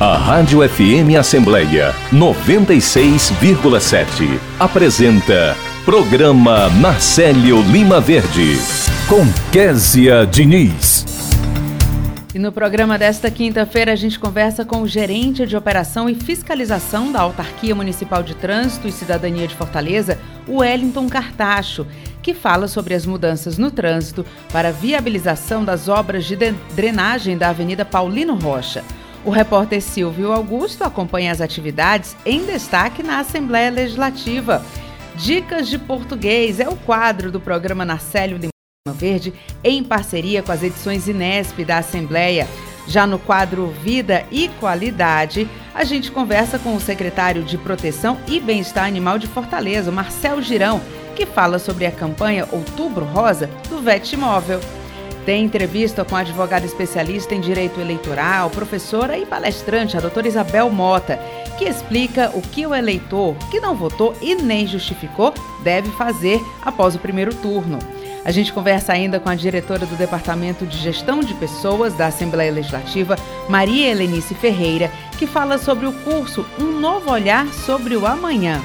A Rádio FM Assembleia 96,7 apresenta Programa Marcelo Lima Verde com Késia Diniz. E no programa desta quinta-feira a gente conversa com o gerente de operação e fiscalização da Autarquia Municipal de Trânsito e Cidadania de Fortaleza, o Wellington Cartacho, que fala sobre as mudanças no trânsito para viabilização das obras de drenagem da Avenida Paulino Rocha. O repórter Silvio Augusto acompanha as atividades em destaque na Assembleia Legislativa. Dicas de Português é o quadro do programa Narcélio Lima Verde, em parceria com as edições Inesp da Assembleia. Já no quadro Vida e Qualidade, a gente conversa com o secretário de Proteção e Bem-Estar Animal de Fortaleza, Marcel Girão, que fala sobre a campanha Outubro Rosa do VET Móvel. Tem entrevista com a advogada especialista em direito eleitoral, professora e palestrante, a doutora Isabel Mota, que explica o que o eleitor que não votou e nem justificou deve fazer após o primeiro turno. A gente conversa ainda com a diretora do Departamento de Gestão de Pessoas da Assembleia Legislativa, Maria Helenice Ferreira, que fala sobre o curso Um Novo Olhar sobre o Amanhã.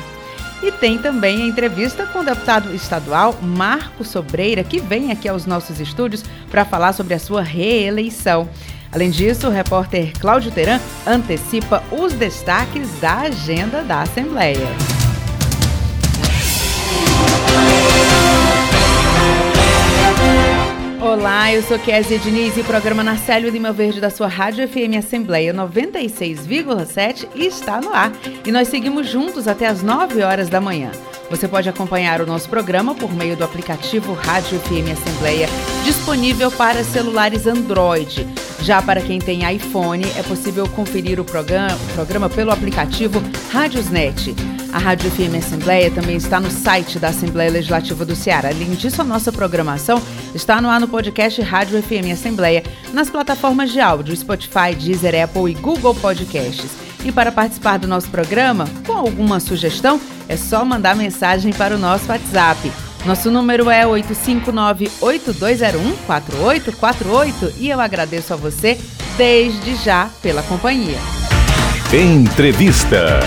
E tem também a entrevista com o deputado estadual Marco Sobreira, que vem aqui aos nossos estúdios para falar sobre a sua reeleição. Além disso, o repórter Cláudio Teran antecipa os destaques da agenda da Assembleia. Olá, eu sou Kézia Diniz e o programa Narcélio Lima Verde da sua Rádio FM Assembleia 96,7 está no ar. E nós seguimos juntos até as 9 horas da manhã. Você pode acompanhar o nosso programa por meio do aplicativo Rádio FM Assembleia, disponível para celulares Android. Já para quem tem iPhone, é possível conferir o programa, pelo aplicativo Rádiosnet. A Rádio FM Assembleia também está no site da Assembleia Legislativa do Ceará. Além disso, a nossa programação está no ar no podcast Rádio FM Assembleia, nas plataformas de áudio Spotify, Deezer, Apple e Google Podcasts. E para participar do nosso programa, com alguma sugestão, é só mandar mensagem para o nosso WhatsApp. Nosso número é 859-8201-4848 e eu agradeço a você desde já pela companhia. Entrevista.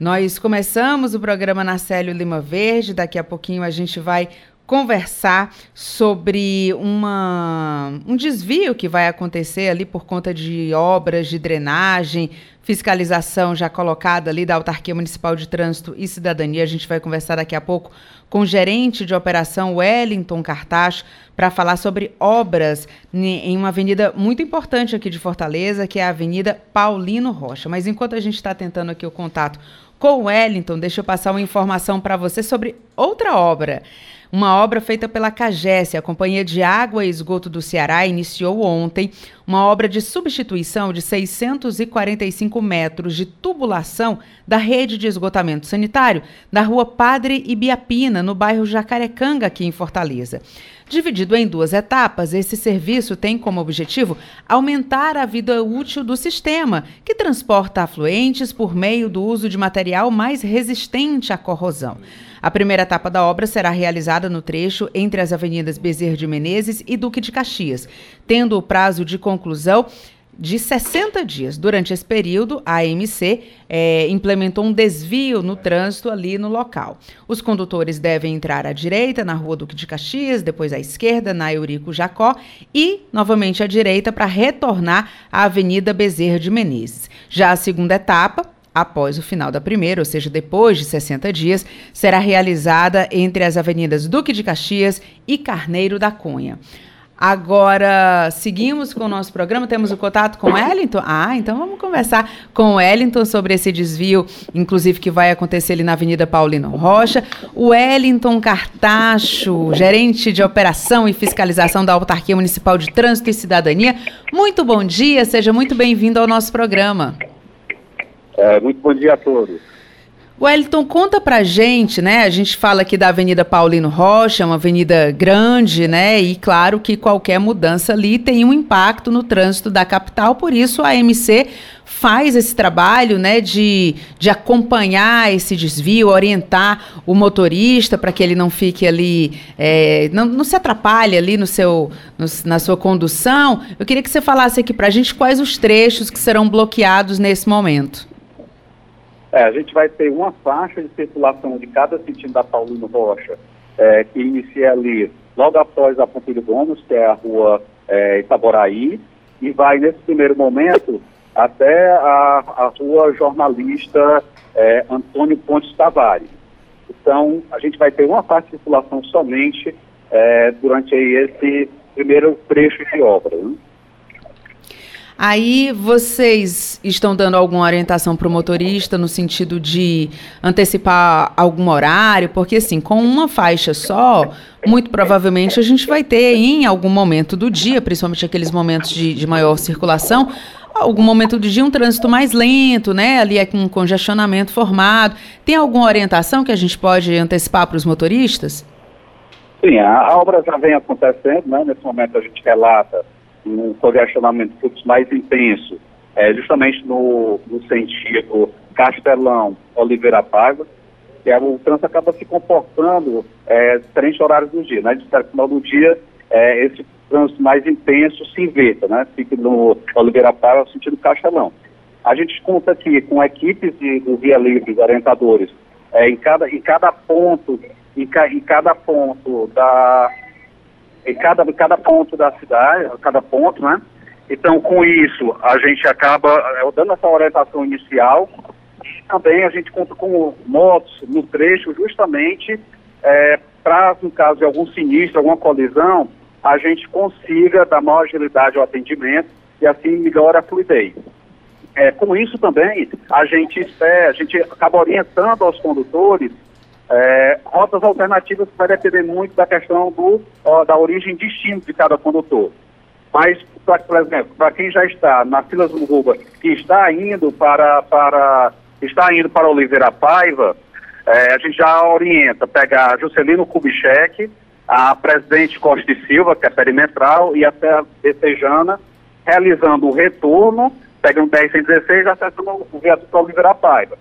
Nós começamos o programa Narcélio Lima Verde, daqui a pouquinho a gente vai conversar sobre uma, um desvio que vai acontecer ali por conta de obras de drenagem, fiscalização já colocada ali da Autarquia Municipal de Trânsito e Cidadania. A gente vai conversar daqui a pouco com o gerente de operação Wellington Cartacho para falar sobre obras em uma avenida muito importante aqui de Fortaleza, que é a Avenida Paulino Rocha. Mas enquanto a gente está tentando aqui o contato com Wellington, deixa eu passar uma informação para você sobre outra obra. Uma obra feita pela CAGES, a Companhia de Água e Esgoto do Ceará, iniciou ontem uma obra de substituição de 645 metros de tubulação da rede de esgotamento sanitário da rua Padre Ibiapina, no bairro Jacarecanga, aqui em Fortaleza. Dividido em duas etapas, esse serviço tem como objetivo aumentar a vida útil do sistema, que transporta afluentes por meio do uso de material mais resistente à corrosão. A primeira etapa da obra será realizada no trecho entre as avenidas Bezerra de Menezes e Duque de Caxias, tendo o prazo de conclusão de 60 dias. Durante esse período, a AMC é, implementou um desvio no trânsito ali no local. Os condutores devem entrar à direita na Rua Duque de Caxias, depois à esquerda na Eurico Jacó e novamente à direita para retornar à Avenida Bezerra de Menezes. Já a segunda etapa, após o final da primeira, ou seja, depois de 60 dias, será realizada entre as avenidas Duque de Caxias e Carneiro da Cunha. Agora, seguimos com o nosso programa, temos o contato com o Wellington? Ah, então vamos conversar com o Wellington sobre esse desvio, inclusive que vai acontecer ali na Avenida Paulino Rocha. O Wellington Cartacho, gerente de operação e fiscalização da Autarquia Municipal de Trânsito e Cidadania. Muito bom dia, seja muito bem-vindo ao nosso programa. É, muito bom dia a todos. Wellington, conta pra gente, né? A gente fala aqui da Avenida Paulino Rocha, uma avenida grande, né? E claro que qualquer mudança ali tem um impacto no trânsito da capital, por isso a MC faz esse trabalho, né, de, de acompanhar esse desvio, orientar o motorista para que ele não fique ali, é, não, não se atrapalhe ali no seu, no, na sua condução. Eu queria que você falasse aqui para a gente quais os trechos que serão bloqueados nesse momento. É, a gente vai ter uma faixa de circulação de cada sentido da Paulino Rocha, é, que inicia ali logo após a Pompílio Gomes, que é a rua é, Itaboraí, e vai, nesse primeiro momento, até a, a rua jornalista é, Antônio Pontes Tavares. Então, a gente vai ter uma parte de circulação somente é, durante esse primeiro trecho de obra. Né? Aí vocês estão dando alguma orientação para o motorista no sentido de antecipar algum horário? Porque assim, com uma faixa só, muito provavelmente a gente vai ter em algum momento do dia, principalmente aqueles momentos de, de maior circulação, algum momento do dia um trânsito mais lento, né? Ali é com um congestionamento formado. Tem alguma orientação que a gente pode antecipar para os motoristas? Sim, a, obra já vem acontecendo, né? Nesse momento a gente relata um congestionamento de fluxo mais intenso, é, justamente no, no sentido Castelão, Oliveira Paiva, que é, o trânsito acaba se comportando é, diferente horários do dia. Né? De final do dia, é, esse trânsito mais intenso se inverta, né? Fica no Oliveira Paiva, no sentido Castelão. A gente conta aqui com equipes de, do Via Livre, orientadores, é, em, cada, em cada ponto, em, ca, em cada ponto da, em cada, cada ponto da cidade, cada ponto, né? Então, com isso, a gente acaba é, dando essa orientação inicial e também a gente conta com motos no trecho justamente é, para, no caso de algum sinistro, alguma colisão, a gente consiga dar maior agilidade ao atendimento e assim melhora a fluidez. É, com isso também, a gente, espera, a gente acaba orientando aos condutores é, rotas alternativas vai depender muito da questão do, ó, da origem e destino de cada condutor. Mas, por exemplo, para quem já está na fila Ruba e está indo para, para, está indo para Oliveira Paiva, é, a gente já orienta pegar Juscelino Kubitschek, a presidente Costa e Silva, que é perimetral, e até Becejana, realizando o retorno, pegando o 1016 e acessando o viaduto Oliveira Paiva.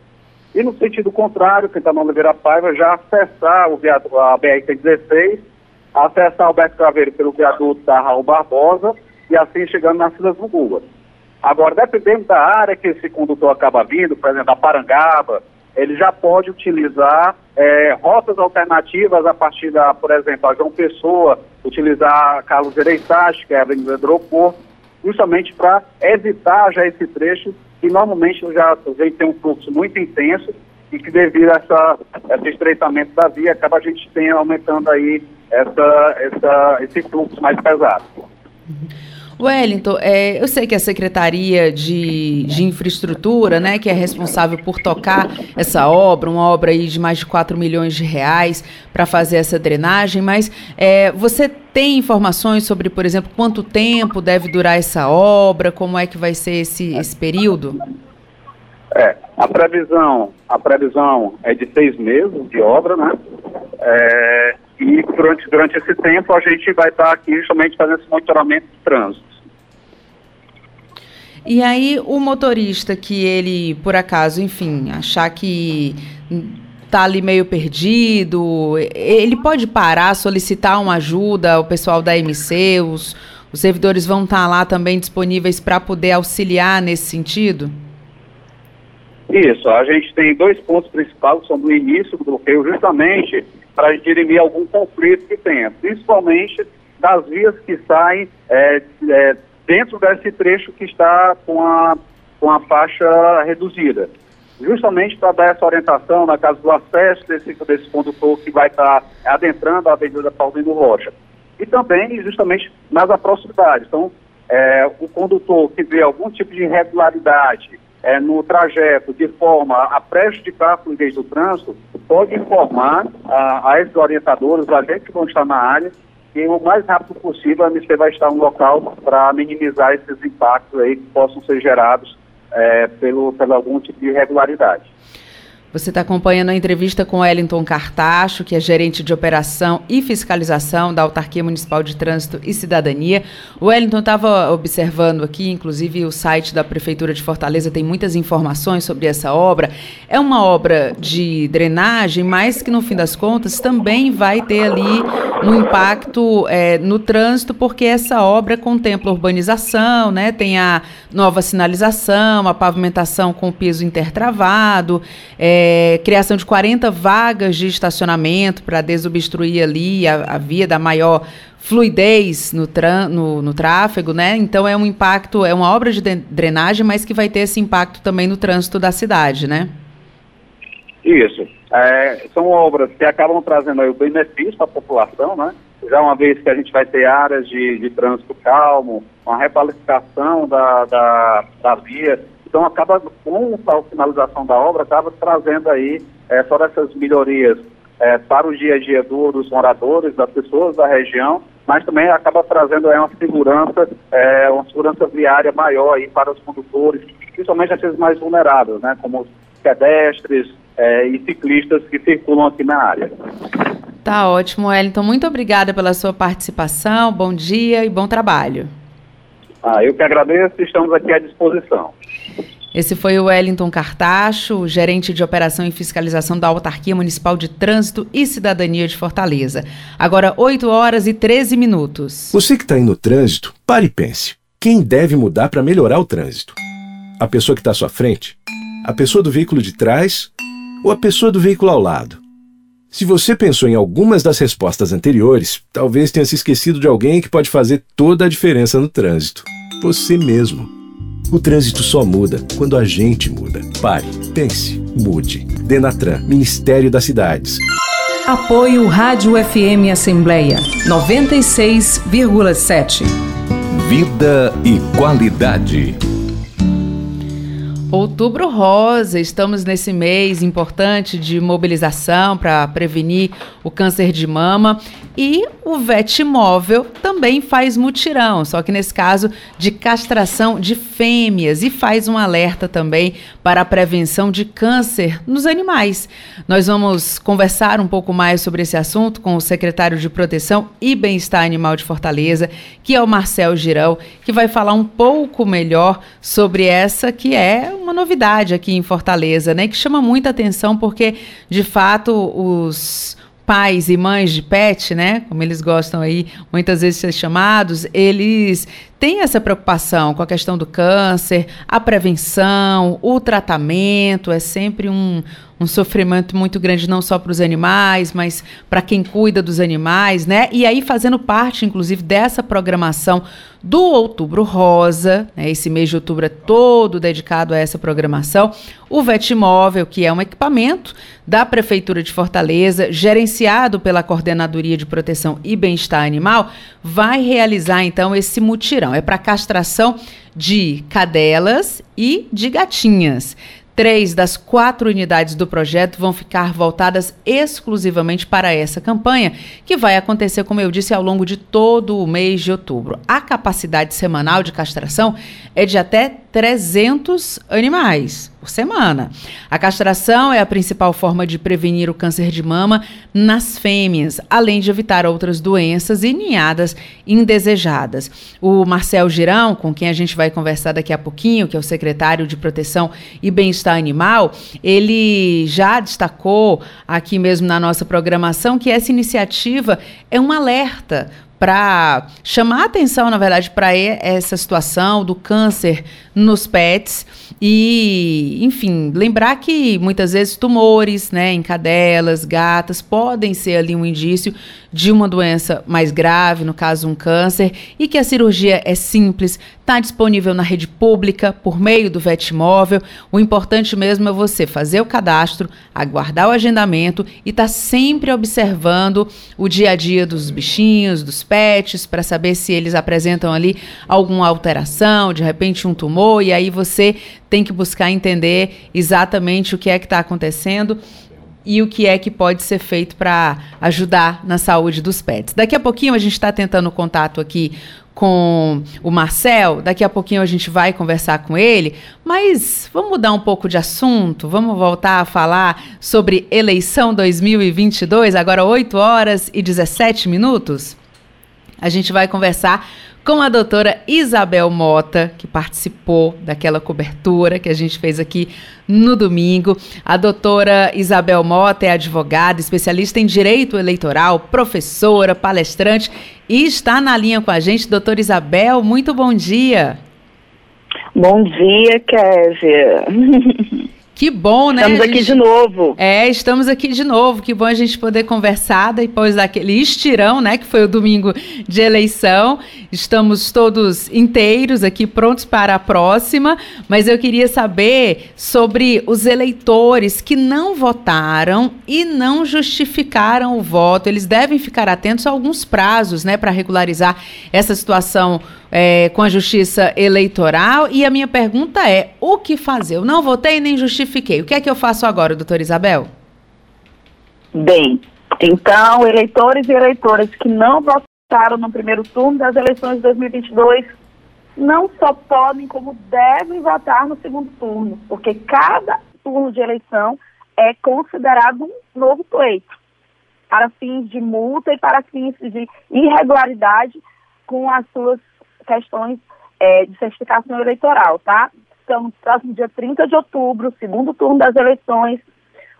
E no sentido contrário, quem está no Oliveira Paiva, já acessar o viaduto, a BR-16, acessar o Beto Craveiro pelo viaduto da Raul Barbosa e assim chegando nas Filas Munguas. Agora, dependendo da área que esse condutor acaba vindo, por exemplo, da Parangaba, ele já pode utilizar é, rotas alternativas a partir da, por exemplo, a João Pessoa, utilizar Carlos Ereitache, que é a Avenida do Aeroporto, justamente para evitar já esse trecho que normalmente já gente tem um fluxo muito intenso e que devido a essa, esse estreitamento da via, acaba a gente tem aumentando aí essa, essa, esse fluxo mais pesado. Wellington, é, eu sei que a Secretaria de, de Infraestrutura, né, que é responsável por tocar essa obra, uma obra aí de mais de 4 milhões de reais para fazer essa drenagem, mas é, você tem informações sobre, por exemplo, quanto tempo deve durar essa obra, como é que vai ser esse, esse período? É, a previsão, a previsão é de seis meses de obra, né? É, e durante, durante esse tempo a gente vai estar aqui justamente fazendo esse monitoramento de trânsito. E aí o motorista que ele, por acaso, enfim, achar que tá ali meio perdido, ele pode parar, solicitar uma ajuda ao pessoal da MC, os, os servidores vão estar tá lá também disponíveis para poder auxiliar nesse sentido? Isso, a gente tem dois pontos principais, que são do início do bloqueio, justamente para dirimir algum conflito que tenha, principalmente das vias que saem é, é, dentro desse trecho que está com a, com a faixa reduzida. Justamente para dar essa orientação na casa do acesso desse, desse condutor que vai estar adentrando a Avenida Paulino Rocha. E também, justamente, nas proximidades. Então, é, o condutor que vê algum tipo de irregularidade é, no trajeto de forma a prejudicar a fluidez do trânsito, pode informar a, a esses orientadores, os agentes que vão estar na área, que o mais rápido possível a MC vai estar no local para minimizar esses impactos aí que possam ser gerados é, pelo, pelo algum tipo de irregularidade. Você está acompanhando a entrevista com Wellington Cartacho, que é gerente de operação e fiscalização da Autarquia Municipal de Trânsito e Cidadania. O Wellington estava observando aqui, inclusive o site da Prefeitura de Fortaleza tem muitas informações sobre essa obra. É uma obra de drenagem, mas que no fim das contas também vai ter ali um impacto é, no trânsito, porque essa obra contempla urbanização, né? Tem a nova sinalização, a pavimentação com piso intertravado. É, é, criação de 40 vagas de estacionamento para desobstruir ali a, a, via da maior fluidez no, no, no, tráfego, né? Então é um impacto, é uma obra de drenagem, mas que vai ter esse impacto também no trânsito da cidade, né? Isso. É, são obras que acabam trazendo aí o benefício para a população, né? Já uma vez que a gente vai ter áreas de, de trânsito calmo, uma requalificação da, da, da via, então, acaba, com a finalização da obra, acaba trazendo aí é, todas essas melhorias é, para o dia a dia do, dos moradores, das pessoas da região, mas também acaba trazendo é, uma segurança, é, uma segurança viária maior aí para os condutores, principalmente aqueles mais vulneráveis, né, como os pedestres é, e ciclistas que circulam aqui na área. Tá ótimo, Wellington. Muito obrigada pela sua participação. Bom dia e bom trabalho. Ah, eu que agradeço e estamos aqui à disposição. Esse foi o Wellington Cartacho, gerente de operação e fiscalização da Autarquia Municipal de Trânsito e Cidadania de Fortaleza. Agora, 8 horas e 13 minutos. Você que está aí no trânsito, pare e pense. Quem deve mudar para melhorar o trânsito? A pessoa que está à sua frente? A pessoa do veículo de trás? Ou a pessoa do veículo ao lado? Se você pensou em algumas das respostas anteriores, talvez tenha se esquecido de alguém que pode fazer toda a diferença no trânsito. Você mesmo. O trânsito só muda quando a gente muda. Pare, pense, mude. Denatran, Ministério das Cidades. Apoio Rádio FM Assembleia 96,7. Vida e qualidade. Outubro Rosa, estamos nesse mês importante de mobilização para prevenir o câncer de mama e o Vetmóvel também faz mutirão, só que nesse caso de castração de fêmeas e faz um alerta também para a prevenção de câncer nos animais. Nós vamos conversar um pouco mais sobre esse assunto com o secretário de Proteção e Bem-Estar Animal de Fortaleza, que é o Marcel Girão, que vai falar um pouco melhor sobre essa que é uma novidade aqui em Fortaleza, né, que chama muita atenção porque de fato os pais e mães de pet, né, como eles gostam aí muitas vezes ser chamados, eles têm essa preocupação com a questão do câncer, a prevenção, o tratamento, é sempre um, um sofrimento muito grande não só para os animais, mas para quem cuida dos animais, né? E aí fazendo parte, inclusive, dessa programação do Outubro Rosa, né? esse mês de outubro é todo dedicado a essa programação, o Vetmóvel, que é um equipamento da Prefeitura de Fortaleza, gerenciado pela Coordenadoria de Proteção e Bem-Estar Animal, vai realizar então esse mutirão. É para castração de cadelas e de gatinhas. Três das quatro unidades do projeto vão ficar voltadas exclusivamente para essa campanha, que vai acontecer, como eu disse, ao longo de todo o mês de outubro. A capacidade semanal de castração é de até 300 animais por semana. A castração é a principal forma de prevenir o câncer de mama nas fêmeas, além de evitar outras doenças e ninhadas indesejadas. O Marcel Girão, com quem a gente vai conversar daqui a pouquinho, que é o secretário de Proteção e Bem-Estar Animal, ele já destacou aqui mesmo na nossa programação que essa iniciativa é um alerta para chamar atenção, na verdade, para essa situação do câncer nos pets. E, enfim, lembrar que muitas vezes tumores, né, em cadelas, gatas, podem ser ali um indício de uma doença mais grave, no caso um câncer, e que a cirurgia é simples, está disponível na rede pública por meio do Vetmóvel. O importante mesmo é você fazer o cadastro, aguardar o agendamento e estar tá sempre observando o dia a dia dos bichinhos, dos pets, para saber se eles apresentam ali alguma alteração, de repente um tumor, e aí você tem que buscar entender exatamente o que é que está acontecendo e o que é que pode ser feito para ajudar na saúde dos pets. Daqui a pouquinho a gente está tentando contato aqui com o Marcel. Daqui a pouquinho a gente vai conversar com ele. Mas vamos mudar um pouco de assunto. Vamos voltar a falar sobre eleição 2022, agora 8 horas e 17 minutos. A gente vai conversar com a doutora Isabel Mota, que participou daquela cobertura que a gente fez aqui no domingo. A doutora Isabel Mota é advogada, especialista em direito eleitoral, professora, palestrante e está na linha com a gente. Doutora Isabel, muito bom dia. Bom dia, Kézia. Que bom, né? Estamos aqui de novo. É, estamos aqui de novo. Que bom a gente poder conversar depois daquele estirão, né? Que foi o domingo de eleição. Estamos todos inteiros aqui, prontos para a próxima. Mas eu queria saber sobre os eleitores que não votaram e não justificaram o voto. Eles devem ficar atentos a alguns prazos, né? Para regularizar essa situação é, com a justiça eleitoral. E a minha pergunta é: o que fazer? Eu não votei nem justifiquei. O que é que eu faço agora, doutora Isabel? Bem, então, eleitores e eleitoras que não votaram no primeiro turno das eleições de 2022 não só podem, como devem votar no segundo turno, porque cada turno de eleição é considerado um novo pleito, para fins de multa e para fins de irregularidade com as suas questões é, de certificação eleitoral, tá? No próximo dia 30 de outubro, segundo turno das eleições,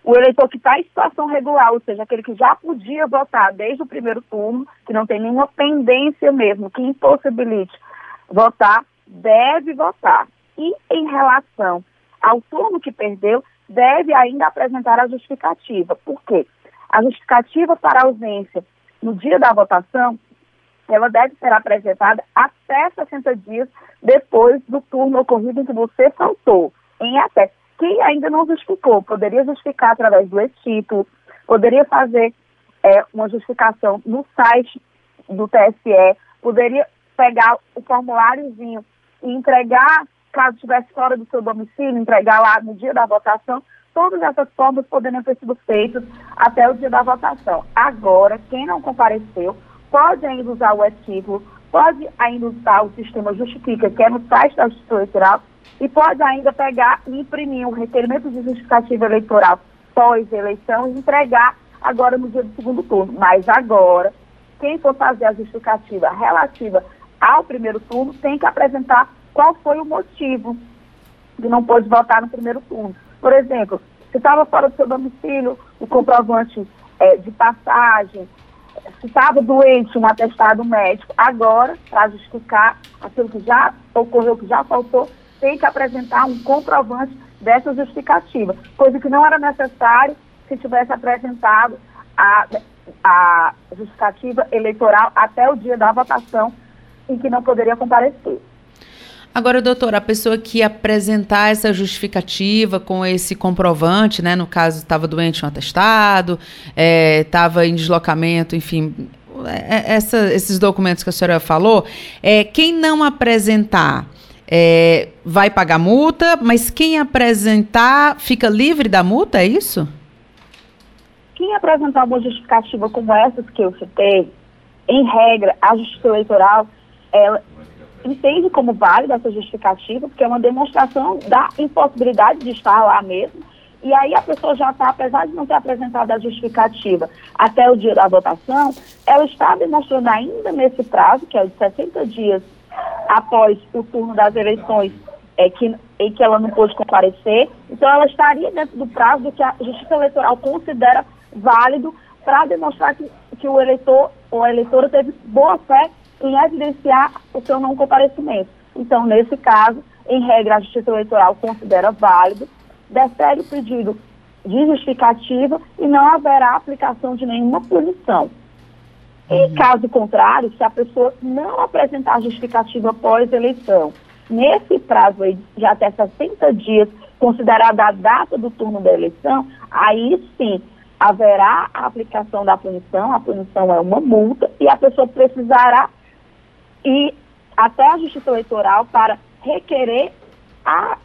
o eleitor que está em situação regular, ou seja, aquele que já podia votar desde o primeiro turno, que não tem nenhuma pendência mesmo, que impossibilite votar, deve votar. E em relação ao turno que perdeu, deve ainda apresentar a justificativa. Por quê? A justificativa para ausência no dia da votação ela deve ser apresentada até 60 dias depois do turno ocorrido em que você faltou, em até. Quem ainda não justificou, poderia justificar através do e-título, poderia fazer é, uma justificação no site do TSE, poderia pegar o formuláriozinho e entregar, caso estivesse fora do seu domicílio, entregar lá no dia da votação, todas essas formas poderiam ter sido feitas até o dia da votação. Agora, quem não compareceu, pode ainda usar o e-título, pode ainda usar o sistema Justifica, que é no site da Justiça Eleitoral, e pode ainda pegar e imprimir um requerimento de justificativa eleitoral pós-eleição e entregar agora no dia do segundo turno. Mas agora, quem for fazer a justificativa relativa ao primeiro turno tem que apresentar qual foi o motivo de não pôde votar no primeiro turno. Por exemplo, se estava fora do seu domicílio, o comprovante é, de passagem, estava doente, um atestado médico. Agora, para justificar aquilo que já ocorreu, que já faltou, tem que apresentar um comprovante dessa justificativa, coisa que não era necessário se tivesse apresentado a, a justificativa eleitoral até o dia da votação, em que não poderia comparecer. Agora, doutor, a pessoa que apresentar essa justificativa com esse comprovante, né, no caso estava doente um atestado, estava é, em deslocamento, enfim, é, é, essa, esses documentos que a senhora falou, é, quem não apresentar é, vai pagar multa, mas quem apresentar fica livre da multa, é isso? Quem apresentar uma justificativa como essas que eu citei, em regra, a Justiça Eleitoral, ela, entende como válida essa justificativa, porque é uma demonstração da impossibilidade de estar lá mesmo. E aí a pessoa já está, apesar de não ter apresentado a justificativa até o dia da votação, ela está demonstrando ainda nesse prazo, que é de 60 dias após o turno das eleições, é, que, em que ela não pôde comparecer. Então ela estaria dentro do prazo do que a Justiça Eleitoral considera válido para demonstrar que, que o eleitor ou a eleitora teve boa fé em evidenciar o seu não comparecimento. Então, nesse caso, em regra, a Justiça Eleitoral considera válido, defere o pedido de justificativa e não haverá aplicação de nenhuma punição. Em uhum. caso contrário, se a pessoa não apresentar justificativa após eleição, nesse prazo aí de até 60 dias, considerada a data do turno da eleição, aí sim haverá a aplicação da punição, a punição é uma multa, e a pessoa precisará e até a Justiça Eleitoral para requerer a,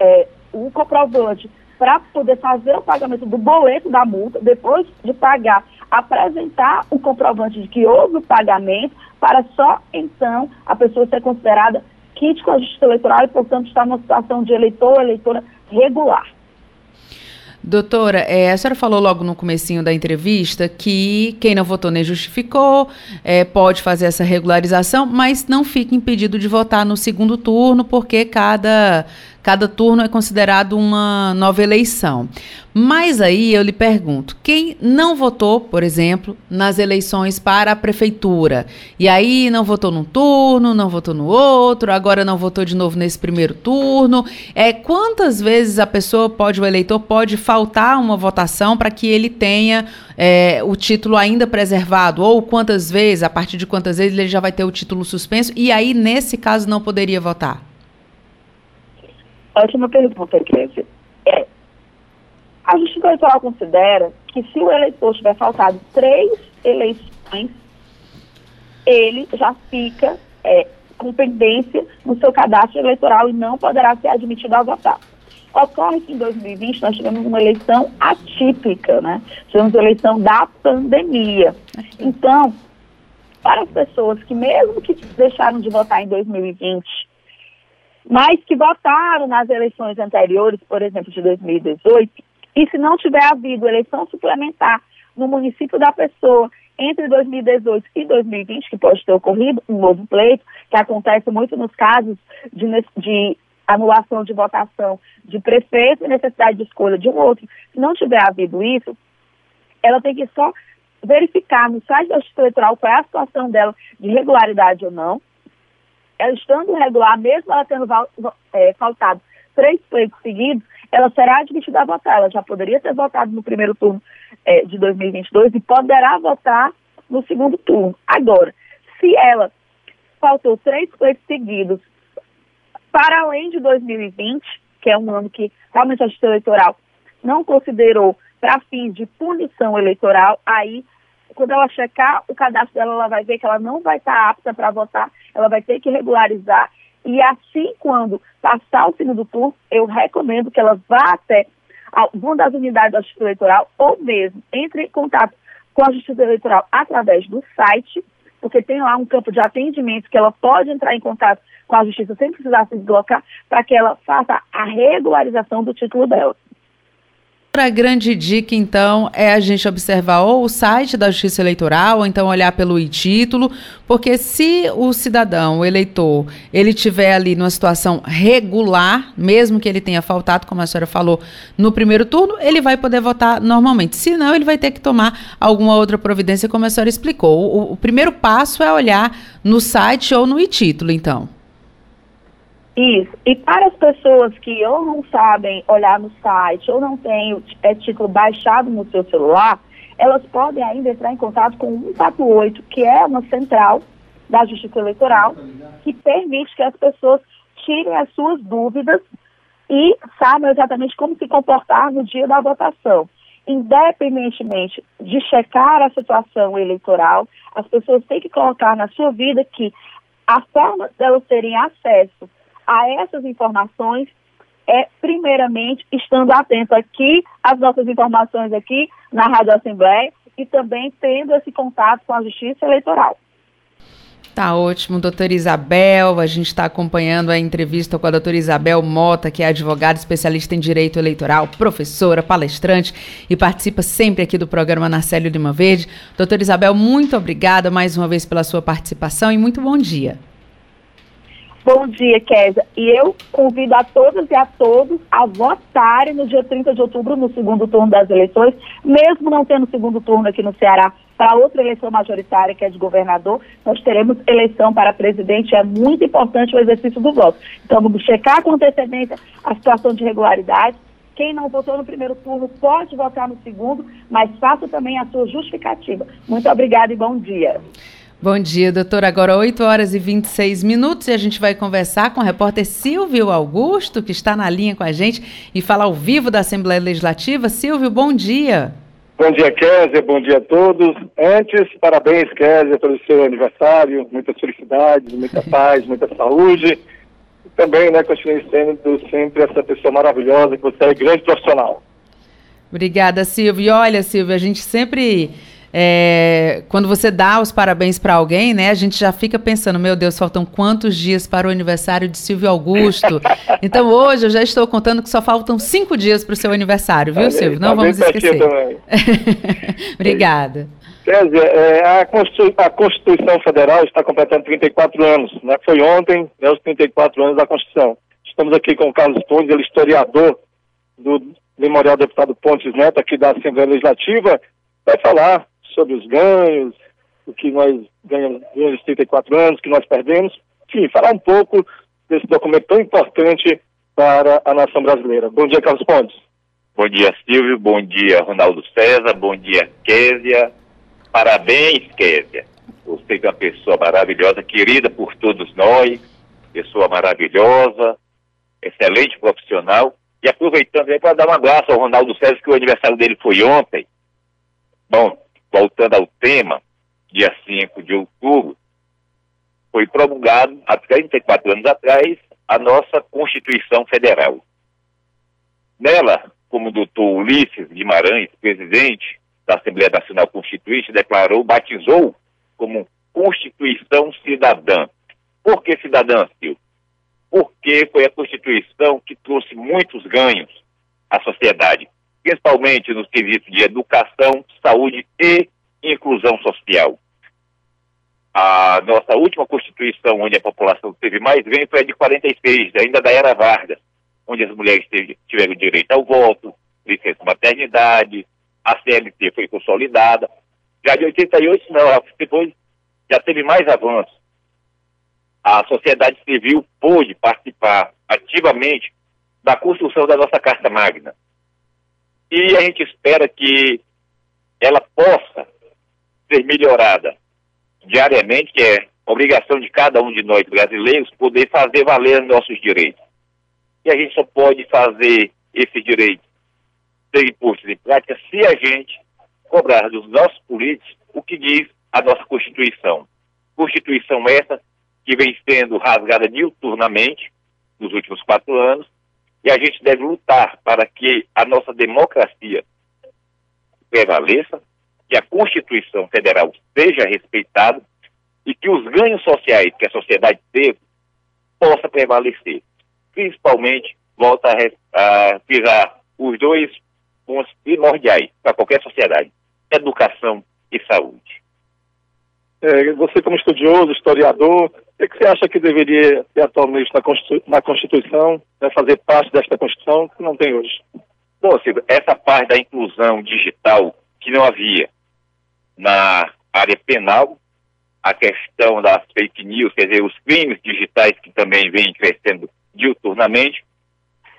é, o comprovante para poder fazer o pagamento do boleto da multa, depois de pagar apresentar o comprovante de que houve o pagamento para só então a pessoa ser considerada kit com a justiça eleitoral e, portanto, estar numa situação de eleitor ou eleitora regular. Doutora, é, a senhora falou logo no comecinho da entrevista que quem não votou nem justificou é, pode fazer essa regularização, mas não fica impedido de votar no segundo turno, porque cada Cada turno é considerado uma nova eleição. Mas aí eu lhe pergunto: quem não votou, por exemplo, nas eleições para a prefeitura, e aí não votou num turno, não votou no outro, agora não votou de novo nesse primeiro turno, é quantas vezes a pessoa pode, o eleitor pode faltar uma votação para que ele tenha é, o título ainda preservado, ou quantas vezes, a partir de quantas vezes ele já vai ter o título suspenso, e aí, nesse caso, não poderia votar? Ótima pergunta, Kézia. É, a Justiça Eleitoral considera que se o eleitor tiver faltado três eleições, ele já fica é, com pendência no seu cadastro eleitoral e não poderá ser admitido a votar. Ocorre que em 2020 nós tivemos uma eleição atípica, né? Tivemos a eleição da pandemia. Então, para as pessoas que mesmo que deixaram de votar em 2020 mas que votaram nas eleições anteriores, por exemplo, de 2018, e se não tiver havido eleição suplementar no município da pessoa entre 2018 e 2020, que pode ter ocorrido um novo pleito, que acontece muito nos casos de, de anulação de votação de prefeito e necessidade de escolha de um outro. Se não tiver havido isso, ela tem que só verificar no site da Justiça Eleitoral qual é a situação dela de regularidade ou não, ela estando regular, mesmo ela tendo é, faltado três pleitos seguidos, ela será admitida a votar. Ela já poderia ter votado no primeiro turno é, de 2022 e poderá votar no segundo turno. Agora, se ela faltou três pleitos seguidos para além de 2020, que é um ano que realmente a Justiça Eleitoral não considerou para fins de punição eleitoral, aí quando ela checar o cadastro dela, ela vai ver que ela não vai estar apta para votar, ela vai ter que regularizar. E assim, quando passar o segundo turno, eu recomendo que ela vá até alguma das unidades da Justiça Eleitoral ou mesmo entre em contato com a Justiça Eleitoral através do site, porque tem lá um campo de atendimento que ela pode entrar em contato com a Justiça sem precisar se deslocar, para que ela faça a regularização do título dela. Outra grande dica, então, é a gente observar ou o site da Justiça Eleitoral, ou então olhar pelo e-título, porque se o cidadão, o eleitor, ele tiver ali numa situação regular, mesmo que ele tenha faltado, como a senhora falou, no primeiro turno, ele vai poder votar normalmente. Se não, ele vai ter que tomar alguma outra providência, como a senhora explicou. O, o primeiro passo é olhar no site ou no e-título, então. Isso. E para as pessoas que ou não sabem olhar no site ou não têm é, título baixado no seu celular, elas podem ainda entrar em contato com o 148, que é uma central da Justiça Eleitoral, que permite que as pessoas tirem as suas dúvidas e saibam exatamente como se comportar no dia da votação. Independentemente de checar a situação eleitoral, as pessoas têm que colocar na sua vida que a forma delas terem acesso a essas informações é, primeiramente, estando atento aqui às nossas informações aqui na Rádio Assembleia e também tendo esse contato com a Justiça Eleitoral. Tá ótimo, doutora Isabel. A gente está acompanhando a entrevista com a doutora Isabel Mota, que é advogada especialista em direito eleitoral, professora, palestrante e participa sempre aqui do programa Narcélio Lima Verde. Doutora Isabel, muito obrigada mais uma vez pela sua participação e muito bom dia. Bom dia, Kézia. E eu convido a todas e a todos a votarem no dia 30 de outubro, no segundo turno das eleições, mesmo não tendo segundo turno aqui no Ceará, para outra eleição majoritária, que é de governador, nós teremos eleição para presidente. É muito importante o exercício do voto. Então, vamos checar com antecedência a situação de regularidade. Quem não votou no primeiro turno pode votar no segundo, mas faça também a sua justificativa. Muito obrigada e bom dia. Bom dia, doutor. Agora 8 horas e 26 minutos e a gente vai conversar com o repórter Silvio Augusto, que está na linha com a gente e fala ao vivo da Assembleia Legislativa. Silvio, bom dia. Bom dia, Kézia. Bom dia a todos. Antes, parabéns, Kézia, pelo seu aniversário. Muitas felicidades, muita paz, muita saúde. E também, né, continue sendo sempre essa pessoa maravilhosa que você é grande profissional. Obrigada, Silvio. E olha, Silvio, a gente sempre é, quando você dá os parabéns para alguém, né, a gente já fica pensando, meu Deus, faltam quantos dias para o aniversário de Silvio Augusto? então hoje eu já estou contando que só faltam cinco dias para o seu aniversário, viu, Silvio? Não vamos esquecer. Obrigada. Kézia, é, a, Constituição Federal está completando 34 anos, né? Foi ontem, né, os 34 anos da Constituição. Estamos aqui com o Carlos Pontes, ele é historiador do Memorial Deputado Pontes Neto, aqui da Assembleia Legislativa, vai falar sobre os ganhos, o que nós ganhamos nos 34 anos, que nós perdemos, enfim, falar um pouco desse documento tão importante para a nação brasileira. Bom dia, Carlos Pontes. Bom dia, Silvio. Bom dia, Ronaldo César. Bom dia, Késia. Parabéns, Késia. Você é uma pessoa maravilhosa, querida por todos nós, pessoa maravilhosa, excelente profissional. E aproveitando para dar um abraço ao Ronaldo César, que o aniversário dele foi ontem. Bom, voltando ao tema, dia 5 de outubro, foi promulgado, há 34 anos atrás, a nossa Constituição Federal. Nela, como o doutor Ulisses Guimarães, presidente da Assembleia Nacional Constituinte, declarou, batizou como Constituição Cidadã. Por que cidadã, Silvio? Porque foi a Constituição que trouxe muitos ganhos à sociedade, principalmente nos quesitos de educação, saúde e inclusão social. A nossa última Constituição, onde a população teve mais foi a de 46, ainda da Era Vargas, onde as mulheres tiveram direito ao voto, licença maternidade, a CLT foi consolidada. Já de 88, não, depois já teve mais avanços. A sociedade civil pôde participar ativamente da construção da nossa Carta Magna. E a gente espera que ela possa ser melhorada diariamente, que é obrigação de cada um de nós brasileiros poder fazer valer nossos direitos. E a gente só pode fazer esses direitos serem postos em prática se a gente cobrar dos nossos políticos o que diz a nossa Constituição. Constituição essa que vem sendo rasgada diuturnamente nos últimos quatro anos, e a gente deve lutar para que a nossa democracia prevaleça, que a Constituição Federal seja respeitada e que os ganhos sociais que a sociedade teve possa prevalecer. Principalmente, volta a, a pisar os dois pontos primordiais para qualquer sociedade: educação e saúde. É, você, como estudioso, historiador, o que você acha que deveria ter atualmente na, Constitu na Constituição, né, fazer parte desta Constituição que não tem hoje? Bom, Silvio, essa parte da inclusão digital que não havia na área penal, a questão das fake news, quer dizer, os crimes digitais que também vêm crescendo diuturnamente,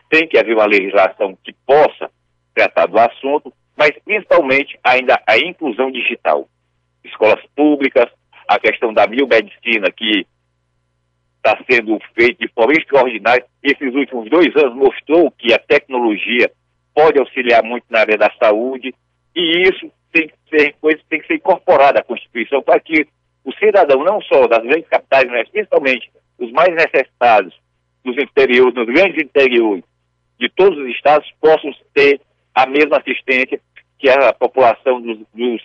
tem que haver uma legislação que possa tratar do assunto, mas principalmente ainda a inclusão digital. Escolas públicas, a questão da biomedicina que está sendo feita de forma extraordinária. Esses últimos dois anos mostrou que a tecnologia pode auxiliar muito na área da saúde e isso tem que ser coisa tem que ser incorporada à Constituição para que o cidadão, não só das grandes capitais, mas principalmente os mais necessitados dos interiores, nos grandes interiores de todos os estados, possam ter a mesma assistência que a população dos, dos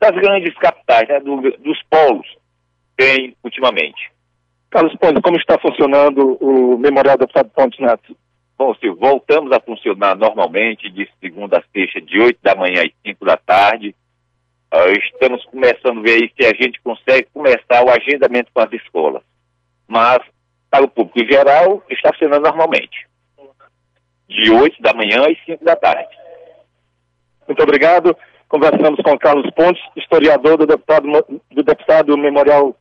das grandes capitais, né, do, dos polos, tem ultimamente. Carlos Pontes, como está funcionando o Memorial do Deputado Pontes Neto? Bom, Silvio, voltamos a funcionar normalmente de segunda a sexta, de 8 da manhã às 5 da tarde. Uh, estamos começando a ver aí se a gente consegue começar o agendamento com as escolas. Mas, para o público em geral, está funcionando normalmente de 8 da manhã às 5 da tarde. Muito obrigado. Conversamos com Carlos Pontes, historiador do deputado, do deputado Memorial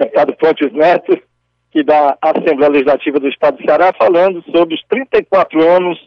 Deputado Pontes Neto, que da Assembleia Legislativa do Estado do Ceará, falando sobre os 34 anos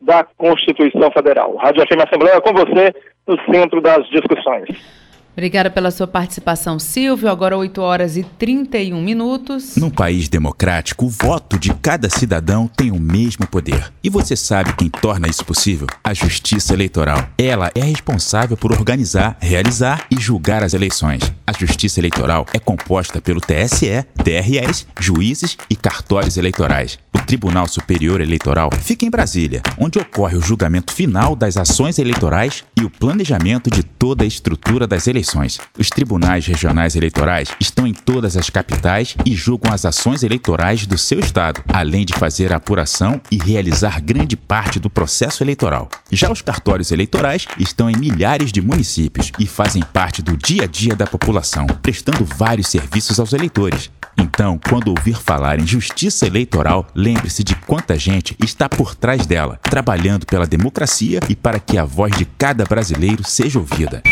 da Constituição Federal. Rádio FM Assembleia com você no centro das discussões. Obrigada pela sua participação, Silvio. Agora 8 horas e 31 minutos. Num país democrático, o voto de cada cidadão tem o mesmo poder. E você sabe quem torna isso possível? A Justiça Eleitoral. Ela é responsável por organizar, realizar e julgar as eleições. A Justiça Eleitoral é composta pelo TSE, TREs, juízes e cartórios eleitorais. O Tribunal Superior Eleitoral fica em Brasília, onde ocorre o julgamento final das ações eleitorais e o planejamento de toda a estrutura das eleições. Os tribunais regionais eleitorais estão em todas as capitais e julgam as ações eleitorais do seu estado, além de fazer a apuração e realizar grande parte do processo eleitoral. Já os cartórios eleitorais estão em milhares de municípios e fazem parte do dia a dia da população, prestando vários serviços aos eleitores. Então, quando ouvir falar em justiça eleitoral, lembre-se de quanta gente está por trás dela, trabalhando pela democracia e para que a voz de cada brasileiro seja ouvida.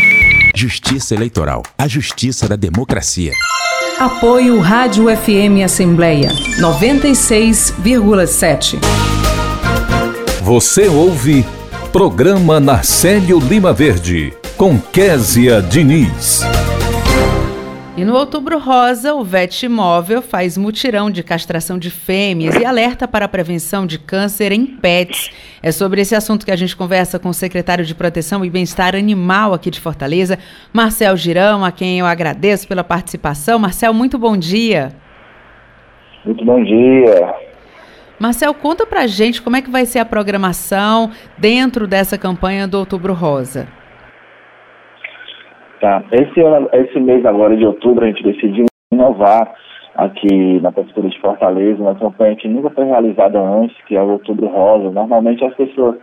Justiça Eleitoral, a justiça da democracia. Apoio Rádio FM Assembleia 96,7. Você ouve Programa Narcélio Lima Verde, com Késia Diniz. E no Outubro Rosa, o VET Imóvel faz mutirão de castração de fêmeas e alerta para a prevenção de câncer em pets. É sobre esse assunto que a gente conversa com o secretário de Proteção e Bem-Estar Animal aqui de Fortaleza, Marcel Girão, a quem eu agradeço pela participação. Marcel, muito bom dia. Muito bom dia. Marcel, conta pra gente como é que vai ser a programação dentro dessa campanha do Outubro Rosa. Tá. Esse, esse mês agora de outubro a gente decidiu inovar aqui na Prefeitura de Fortaleza, uma campanha que nunca foi realizada antes, que é o Outubro Rosa. Normalmente as pessoas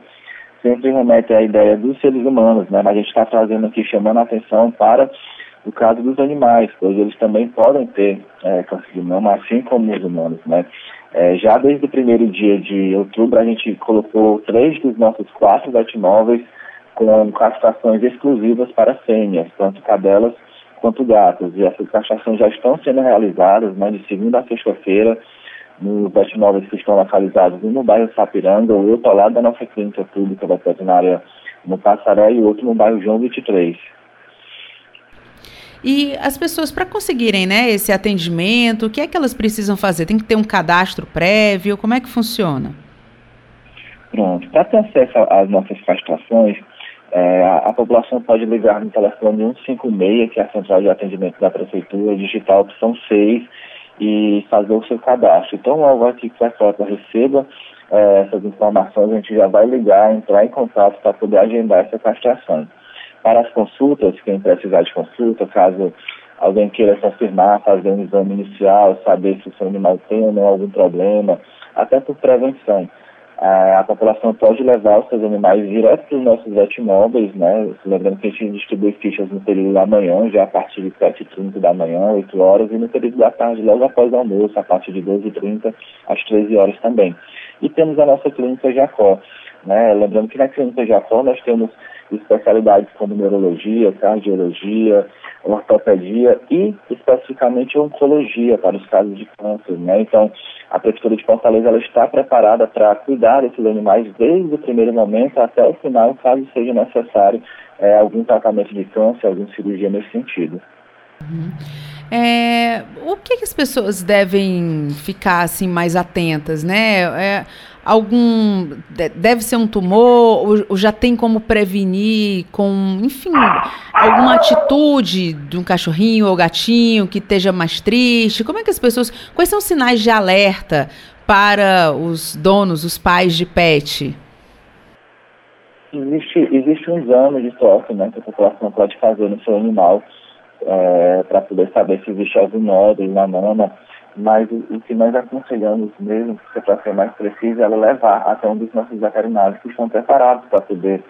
sempre remetem à ideia dos seres humanos, né? Mas a gente está trazendo aqui, chamando a atenção para o caso dos animais, pois eles também podem ter é, câncer de mama, assim como os humanos, né? É, já desde o primeiro dia de outubro, a gente colocou três dos nossos quatro vetimóveis com castrações exclusivas para fêmeas, tanto cadelas quanto gatos. E essas castrações já estão sendo realizadas né, de segunda a sexta-feira nos vetinóveis que estão localizados um no bairro Sapiranga, o outro ao lado da nossa clínica pública veterinária no Passaré e outro no bairro João 23. E as pessoas, para conseguirem né, esse atendimento, o que é que elas precisam fazer? Tem que ter um cadastro prévio? Como é que funciona? Pronto. Para ter acesso às nossas castrações, é, a, a, população pode ligar no telefone 156, que é a central de atendimento da prefeitura, digitar a opção 6 e fazer o seu cadastro. Então, logo aqui que a frota receba é, essas informações, a gente já vai ligar, entrar em contato para poder agendar essa castração. Para as consultas, quem precisar de consulta, caso alguém queira confirmar, fazer um exame inicial, saber se o seu animal tem ou não algum problema, até por prevenção a, a população pode levar os seus animais direto para os nossos vetimóveis, né? Lembrando que a gente distribui fichas no período da manhã, já a partir de 7h30 da manhã, 8 horas, e no período da tarde, logo após o almoço, a partir de 12h30 às 13 horas também. E temos a nossa clínica Jacó, né? Lembrando que na clínica Jacó nós temos especialidades como neurologia, cardiologia, ortopedia e especificamente oncologia para os casos de câncer, né? Então, a Prefeitura de Fortaleza ela está preparada para cuidar desses animais desde o primeiro momento até o final, caso seja necessário é, algum tratamento de câncer, alguma cirurgia nesse sentido. Uhum. É, o que, que, as pessoas devem ficar assim mais atentas, né? É, algum deve ser um tumor ou, ou, já tem como prevenir com, enfim, alguma atitude de um cachorrinho ou gatinho que esteja mais triste? Como é que as pessoas, quais são os sinais de alerta para os donos, os pais de pet? Existe, existe um exame de toque, né, que a população pode fazer no seu animal é, para poder saber se existe algum nódulo na mama, mas o, o, que nós aconselhamos mesmo, para ser mais preciso, é levar até um dos nossos veterinários que estão preparados para poder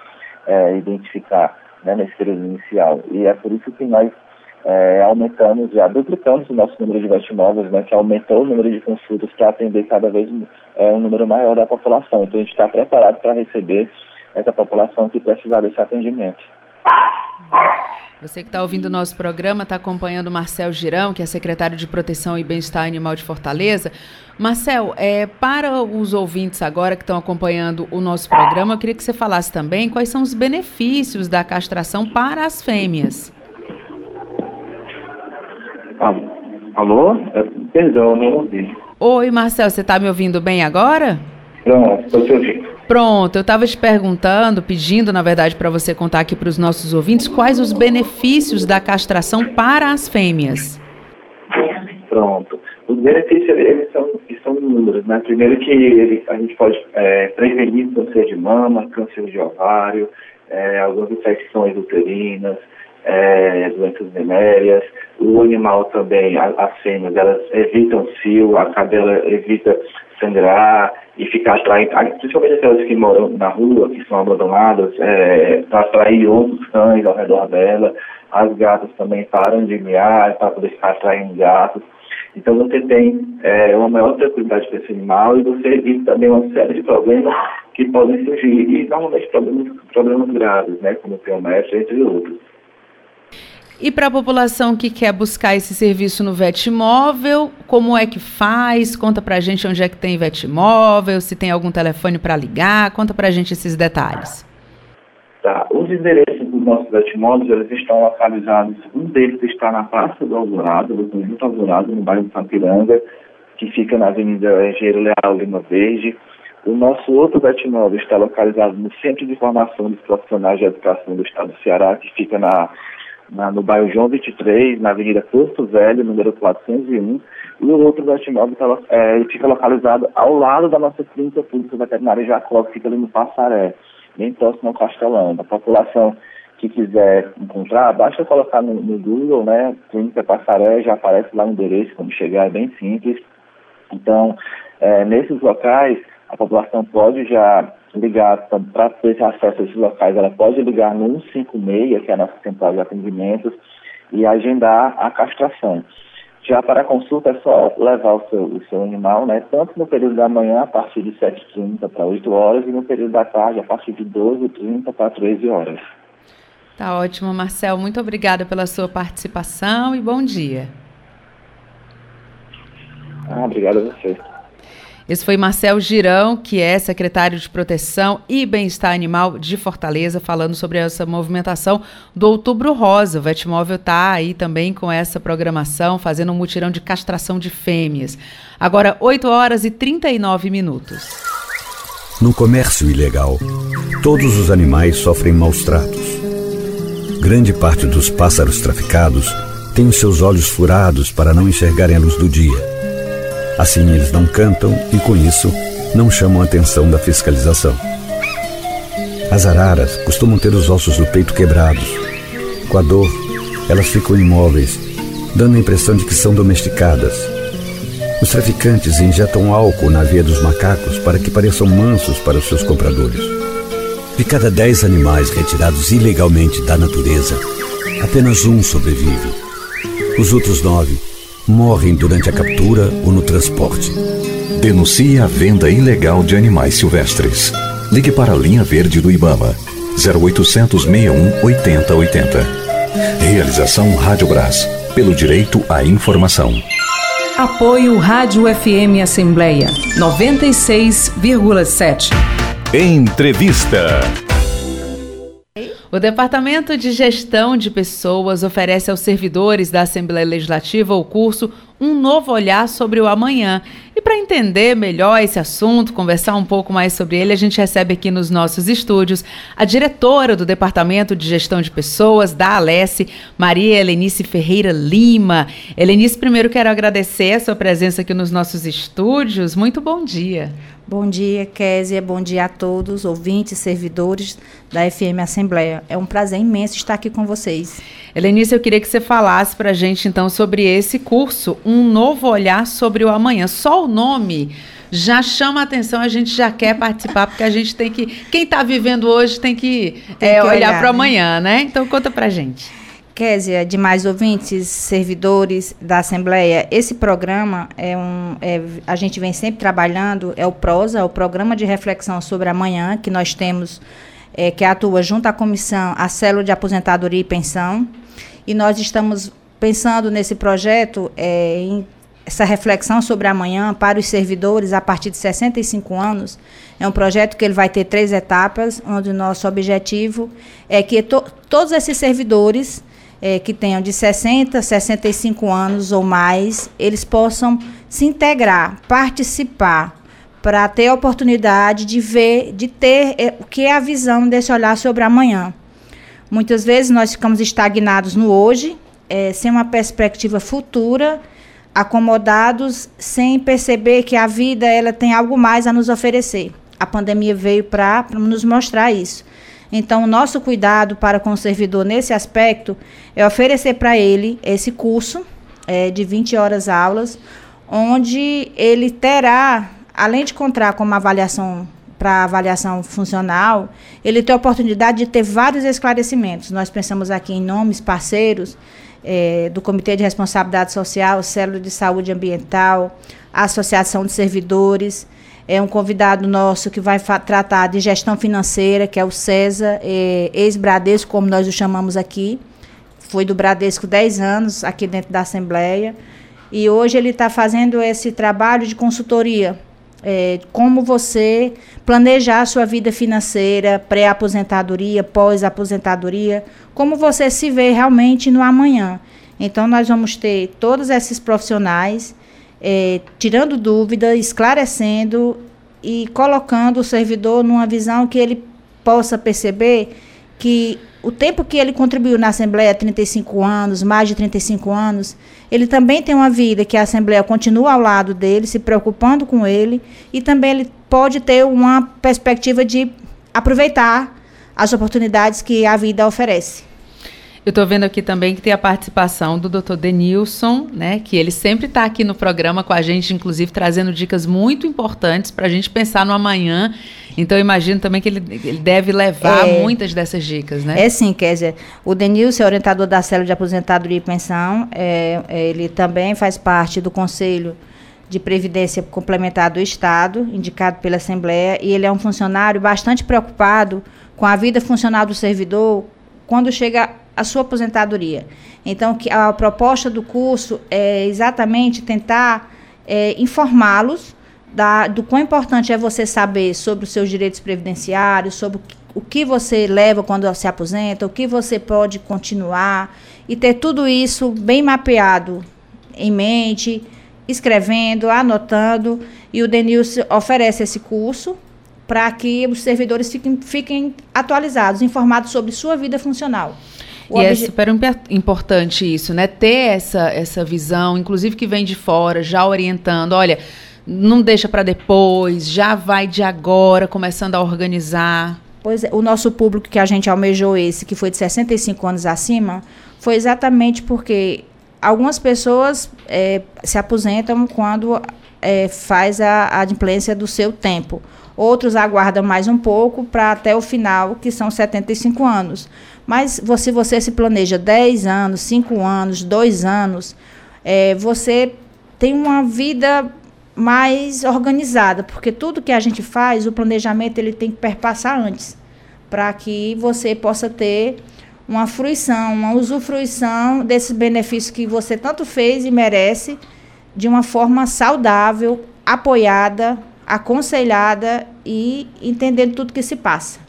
é, identificar né, nesse período inicial. E é por isso que nós é, aumentamos, já duplicamos o nosso número de vestimóveis, né, que aumentou o número de consultas para atender cada vez é, um número maior da população. Então a gente está preparado para receber essa população que precisar desse atendimento. Você que está ouvindo o nosso programa, está acompanhando o Marcel Girão, que é secretário de Proteção e Bem-Estar Animal de Fortaleza. Marcel, é, para os ouvintes agora que estão acompanhando o nosso programa, eu queria que você falasse também quais são os benefícios da castração para as fêmeas. Alô? É, perdão, não ouvi. Oi, Marcel, você está me ouvindo bem agora? Não, estou te ouvindo. Pronto, eu estava te perguntando, pedindo, na verdade, para você contar aqui para os nossos ouvintes quais os benefícios da castração para as fêmeas. Pronto. Os benefícios eles são, são inúmeros. Né? Primeiro que ele, a gente pode é, prevenir câncer de mama, câncer de ovário, é, algumas infecções uterinas, é, doenças venéreas. O animal também, as fêmeas, elas evitam cio, a cadela evita sangrar e ficar atraindo, principalmente aquelas que moram na rua, que são abandonadas, é, para atrair outros cães ao redor dela. As gatas também param de miar para poder ficar atraindo gatos. Então você tem é, uma maior tranquilidade para esse animal e você evita também uma série de problemas que podem surgir. E normalmente problemas, problemas graves, né, como piometria, entre outros. E para a população que quer buscar esse serviço no Vetmóvel, como é que faz? Conta para a gente onde é que tem Vetmóvel, se tem algum telefone para ligar, conta para a gente esses detalhes. Tá. Os endereços dos nossos Vetmóveis, eles estão localizados, um deles está na Praça do Alvorado, do Conjunto Alvorado, no bairro de Sampiranga, que fica na Avenida Engenheiro Leal Lima Verde. O nosso outro Vetmóvel está localizado no Centro de Formação dos Profissionais de Educação do Estado do Ceará, que fica na na, no bairro João 23, na Avenida Porto Velho, número 401, e o outro Vestimóvel tá, é, fica localizado ao lado da nossa clínica pública veterinária Jacó, que fica ali no Passaré, bem próximo ao Castelão. A população que quiser encontrar, basta colocar no, no Google, né, Clínica Passaré, já aparece lá o endereço, como chegar, é bem simples. Então, é, nesses locais, a população pode já ligar para ter acesso a esses locais, ela pode ligar no 156, que é a nossa central de atendimentos, e agendar a castração. Já para a consulta é só levar o seu, o seu animal, né, tanto no período da manhã, a partir de 7h30 para 8 horas, e no período da tarde, a partir de 12h30 para 13 horas. Tá ótimo, Marcel. Muito obrigada pela sua participação e bom dia. Ah, obrigado a você. Esse foi Marcel Girão, que é secretário de Proteção e Bem-Estar Animal de Fortaleza, falando sobre essa movimentação do Outubro Rosa. O Vetmóvel está aí também com essa programação, fazendo um mutirão de castração de fêmeas. Agora, 8 horas e 39 minutos. No comércio ilegal, todos os animais sofrem maus tratos. Grande parte dos pássaros traficados tem os seus olhos furados para não enxergarem a luz do dia Assim eles não cantam e, com isso, não chamam a atenção da fiscalização. As araras costumam ter os ossos do peito quebrados. Com a dor, elas ficam imóveis, dando a impressão de que são domesticadas. Os traficantes injetam álcool na veia dos macacos para que pareçam mansos para os seus compradores. De cada dez animais retirados ilegalmente da natureza, apenas um sobrevive. Os outros nove morrem durante a captura ou no transporte. Denuncie a venda ilegal de animais silvestres. Ligue para a linha verde do Ibama 0800 61 8080. Realização Rádio Brás pelo direito à informação. Apoio Rádio FM Assembleia 96,7. Entrevista. O Departamento de Gestão de Pessoas oferece aos servidores da Assembleia Legislativa o curso Um Novo Olhar sobre o Amanhã. E para entender melhor esse assunto, conversar um pouco mais sobre ele, a gente recebe aqui nos nossos estúdios a diretora do Departamento de Gestão de Pessoas da Alesse, Maria Helenice Ferreira Lima. Helenice, primeiro quero agradecer a sua presença aqui nos nossos estúdios. Muito bom dia. Bom dia, Késia. Bom dia a todos, ouvintes, servidores da FM Assembleia. É um prazer imenso estar aqui com vocês. Helenice, eu queria que você falasse para a gente, então, sobre esse curso, Um Novo Olhar sobre o Amanhã. Só o nome já chama a atenção, a gente já quer participar, porque a gente tem que. Quem está vivendo hoje tem que, tem é, que olhar, para o né? amanhã, né? Então, conta para a gente. Késia, demais ouvintes, servidores da Assembleia, esse programa é um. É, a gente vem sempre trabalhando, é o PROSA, o Programa de Reflexão sobre Amanhã, que nós temos, é, que atua junto à comissão, a Célula de Aposentadoria e Pensão. E nós estamos pensando nesse projeto é, em essa reflexão sobre amanhã para os servidores a partir de 65 anos. É um projeto que ele vai ter três etapas, onde o nosso objetivo é que to todos esses servidores é, que tenham de 60, 65 anos ou mais, eles possam se integrar, participar, para ter a oportunidade de ver, de ter é, o que é a visão desse olhar sobre amanhã. Muitas vezes nós ficamos estagnados no hoje, é, sem uma perspectiva futura, acomodados sem perceber que a vida ela tem algo mais a nos oferecer. A pandemia veio para nos mostrar isso. Então, o nosso cuidado para com o servidor nesse aspecto é oferecer para ele esse curso é, de 20 horas aulas, onde ele terá, além de contar com uma avaliação para avaliação funcional, ele tem a oportunidade de ter vários esclarecimentos. Nós pensamos aqui em nomes parceiros é, do Comitê de Responsabilidade Social, Célula de Saúde Ambiental, Associação de Servidores, é um convidado nosso que vai tratar de gestão financeira, que é o César, é, ex-Bradesco, como nós o chamamos aqui. Foi do Bradesco 10 anos aqui dentro da Assembleia. E hoje ele está fazendo esse trabalho de consultoria. É, como você planejar a sua vida financeira, pré-aposentadoria, pós-aposentadoria, como você se vê realmente no amanhã. Então, nós vamos ter todos esses profissionais é, tirando dúvida, esclarecendo e colocando o servidor numa visão que ele possa perceber que o tempo que ele contribuiu na Assembleia, 35 anos, mais de 35 anos, ele também tem uma vida que a Assembleia continua ao lado dele, se preocupando com ele, e também ele pode ter uma perspectiva de aproveitar as oportunidades que a vida oferece. Eu estou vendo aqui também que tem a participação do Dr. Denilson, né? Que ele sempre está aqui no programa com a gente, inclusive trazendo dicas muito importantes para a gente pensar no amanhã. Então, imagino também que ele, ele deve levar é, muitas dessas dicas, né? É sim, Kézia. O Denilson é orientador da célula de aposentadoria e pensão. É, é, ele também faz parte do Conselho de Previdência Complementar do Estado, indicado pela Assembleia, e ele é um funcionário bastante preocupado com a vida funcional do servidor quando chega a sua aposentadoria. Então, que a proposta do curso é exatamente tentar é, informá-los do quão importante é você saber sobre os seus direitos previdenciários, sobre o que você leva quando se aposenta, o que você pode continuar e ter tudo isso bem mapeado em mente, escrevendo, anotando. E o Denilson oferece esse curso para que os servidores fiquem, fiquem atualizados, informados sobre sua vida funcional. O e é super importante isso, né? Ter essa, essa visão, inclusive que vem de fora, já orientando, olha, não deixa para depois, já vai de agora, começando a organizar. Pois é, o nosso público que a gente almejou esse, que foi de 65 anos acima, foi exatamente porque algumas pessoas é, se aposentam quando é, faz a adimplência do seu tempo. Outros aguardam mais um pouco para até o final, que são 75 anos. Mas se você se planeja 10 anos, 5 anos, 2 anos, é, você tem uma vida mais organizada, porque tudo que a gente faz, o planejamento ele tem que perpassar antes, para que você possa ter uma fruição, uma usufruição desse benefício que você tanto fez e merece de uma forma saudável, apoiada, aconselhada e entendendo tudo que se passa.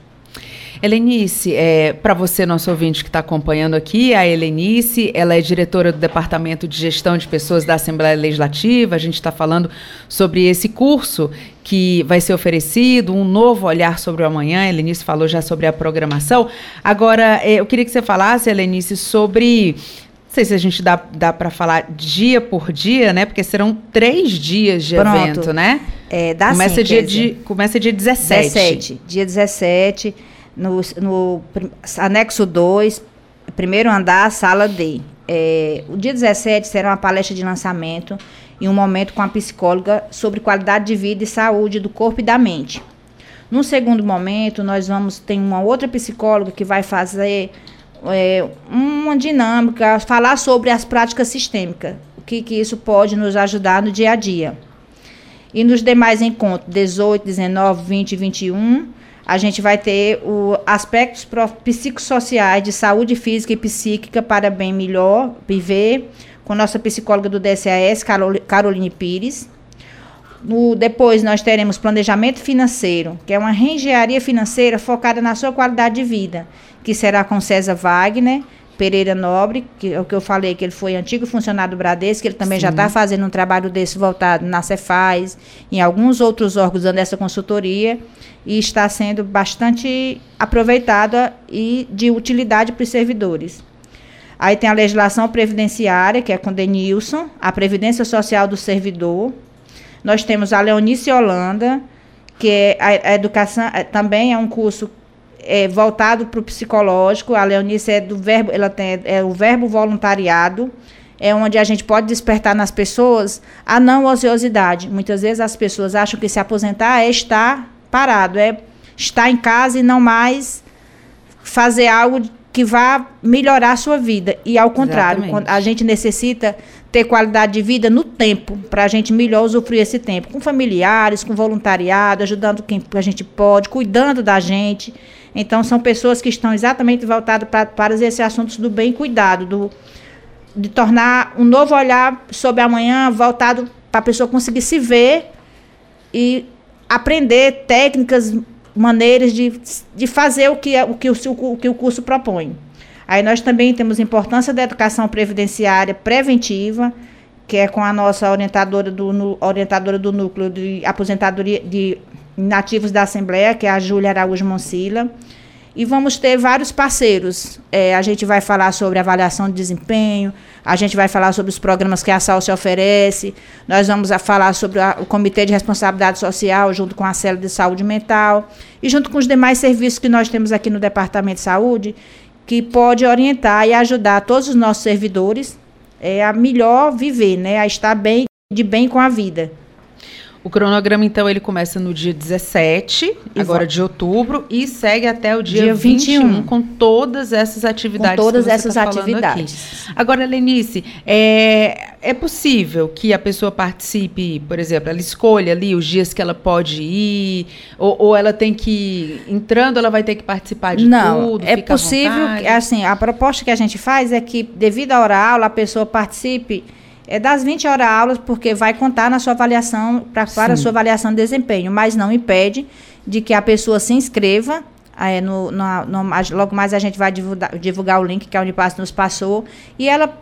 Helenice, é, para você, nosso ouvinte que está acompanhando aqui, a Helenice, ela é diretora do Departamento de Gestão de Pessoas da Assembleia Legislativa. A gente está falando sobre esse curso que vai ser oferecido, um novo olhar sobre o amanhã. A Helenice falou já sobre a programação. Agora, é, eu queria que você falasse, Helenice, sobre não sei se a gente dá, dá para falar dia por dia, né? Porque serão três dias de Pronto. evento, né? É, dá começa sim, dia de, Começa dia 17. 17. Dia 17 no, no anexo 2, primeiro andar, sala D. É, o dia 17 será uma palestra de lançamento e um momento com a psicóloga sobre qualidade de vida e saúde do corpo e da mente. No segundo momento, nós vamos ter uma outra psicóloga que vai fazer é, uma dinâmica, falar sobre as práticas sistêmicas, o que, que isso pode nos ajudar no dia a dia. E nos demais encontros, 18, 19, 20 e 21, a gente vai ter o aspectos psicossociais de saúde física e psíquica para bem melhor viver, com nossa psicóloga do DCAS, Caroline Pires. No, depois nós teremos planejamento financeiro, que é uma reengenharia financeira focada na sua qualidade de vida, que será com César Wagner, Pereira Nobre, que é o que eu falei, que ele foi antigo funcionário do Bradesco, que ele também Sim. já está fazendo um trabalho desse voltado na Cefaz, em alguns outros órgãos dando essa consultoria, e está sendo bastante aproveitada e de utilidade para os servidores. Aí tem a legislação previdenciária, que é com Denilson, a Previdência Social do Servidor. Nós temos a Leonice Holanda, que é a, a educação, é, também é um curso é, voltado para o psicológico. A Leonice é do verbo, ela tem é o verbo voluntariado, é onde a gente pode despertar nas pessoas a não ociosidade. Muitas vezes as pessoas acham que se aposentar é estar parado, é estar em casa e não mais fazer algo que vá melhorar a sua vida. E ao contrário, a gente necessita ter qualidade de vida no tempo, para a gente melhor usufruir esse tempo, com familiares, com voluntariado, ajudando quem a gente pode, cuidando da gente. Então, são pessoas que estão exatamente voltadas pra, para esses assuntos do bem cuidado, do, de tornar um novo olhar sobre amanhã voltado para a pessoa conseguir se ver e aprender técnicas, maneiras de, de fazer o que, é, o, que o, o que o curso propõe. Aí nós também temos importância da educação previdenciária preventiva, que é com a nossa orientadora do, orientadora do núcleo de aposentadoria de nativos da Assembleia, que é a Júlia Araújo Monsila. E vamos ter vários parceiros. É, a gente vai falar sobre avaliação de desempenho, a gente vai falar sobre os programas que a SAL oferece, nós vamos falar sobre a, o Comitê de Responsabilidade Social, junto com a Célula de Saúde Mental, e junto com os demais serviços que nós temos aqui no Departamento de Saúde, que pode orientar e ajudar todos os nossos servidores é, a melhor viver, né, a estar bem, de bem com a vida. O cronograma, então, ele começa no dia 17, e agora de outubro, e segue até o dia, dia 21, 21, com todas essas atividades. Com todas essas tá atividades. Agora, Lenice, é, é possível que a pessoa participe, por exemplo, ela escolha ali os dias que ela pode ir, ou, ou ela tem que, entrando, ela vai ter que participar de Não, tudo? Não, é possível, assim, a proposta que a gente faz é que, devido à hora aula, a pessoa participe é das 20 horas aulas, porque vai contar na sua avaliação, pra, para a sua avaliação de desempenho, mas não impede de que a pessoa se inscreva. É, no, no, no, logo mais a gente vai divulgar, divulgar o link que a Unipass nos passou. E ela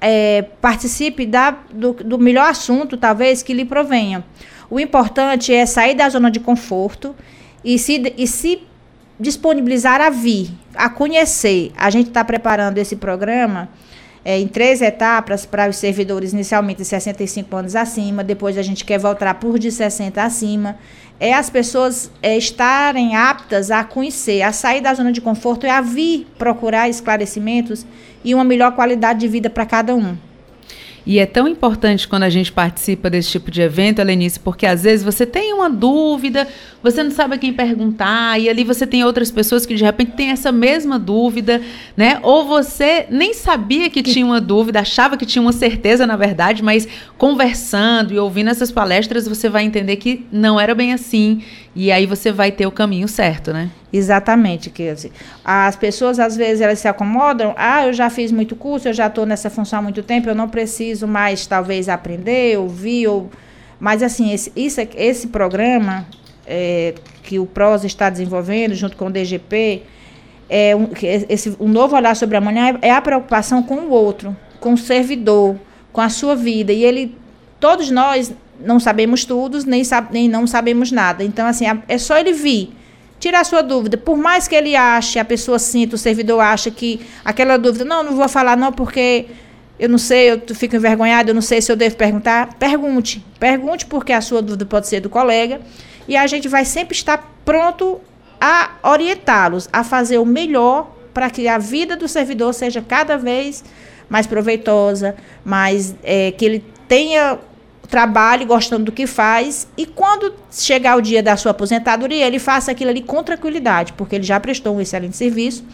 é, participe da, do, do melhor assunto, talvez, que lhe provenha. O importante é sair da zona de conforto e se, e se disponibilizar a vir, a conhecer. A gente está preparando esse programa é, em três etapas para os servidores inicialmente de 65 anos acima, depois a gente quer voltar por de 60 acima. É as pessoas é, estarem aptas a conhecer, a sair da zona de conforto e a vir procurar esclarecimentos e uma melhor qualidade de vida para cada um. E é tão importante quando a gente participa desse tipo de evento, Helenice, porque às vezes você tem uma dúvida, você não sabe a quem perguntar, e ali você tem outras pessoas que de repente têm essa mesma dúvida, né? Ou você nem sabia que tinha uma dúvida, achava que tinha uma certeza, na verdade, mas conversando e ouvindo essas palestras, você vai entender que não era bem assim, e aí você vai ter o caminho certo, né? Exatamente, Kelsey. As pessoas, às vezes, elas se acomodam. Ah, eu já fiz muito curso, eu já estou nessa função há muito tempo, eu não preciso mais, talvez, aprender, ouvir. Ou... Mas, assim, esse, isso, esse programa é, que o PROS está desenvolvendo, junto com o DGP, é um, esse, um novo olhar sobre amanhã é, é a preocupação com o outro, com o servidor, com a sua vida. E ele, todos nós não sabemos tudo, nem, sab, nem não sabemos nada. Então, assim, é só ele vir tirar a sua dúvida. Por mais que ele ache, a pessoa sinta, o servidor acha que aquela dúvida, não, não vou falar não porque eu não sei, eu fico envergonhado, eu não sei se eu devo perguntar. Pergunte. Pergunte porque a sua dúvida pode ser do colega. E a gente vai sempre estar pronto a orientá-los, a fazer o melhor para que a vida do servidor seja cada vez mais proveitosa, mais é, que ele tenha trabalhe gostando do que faz e quando chegar o dia da sua aposentadoria, ele faça aquilo ali com tranquilidade, porque ele já prestou um excelente serviço.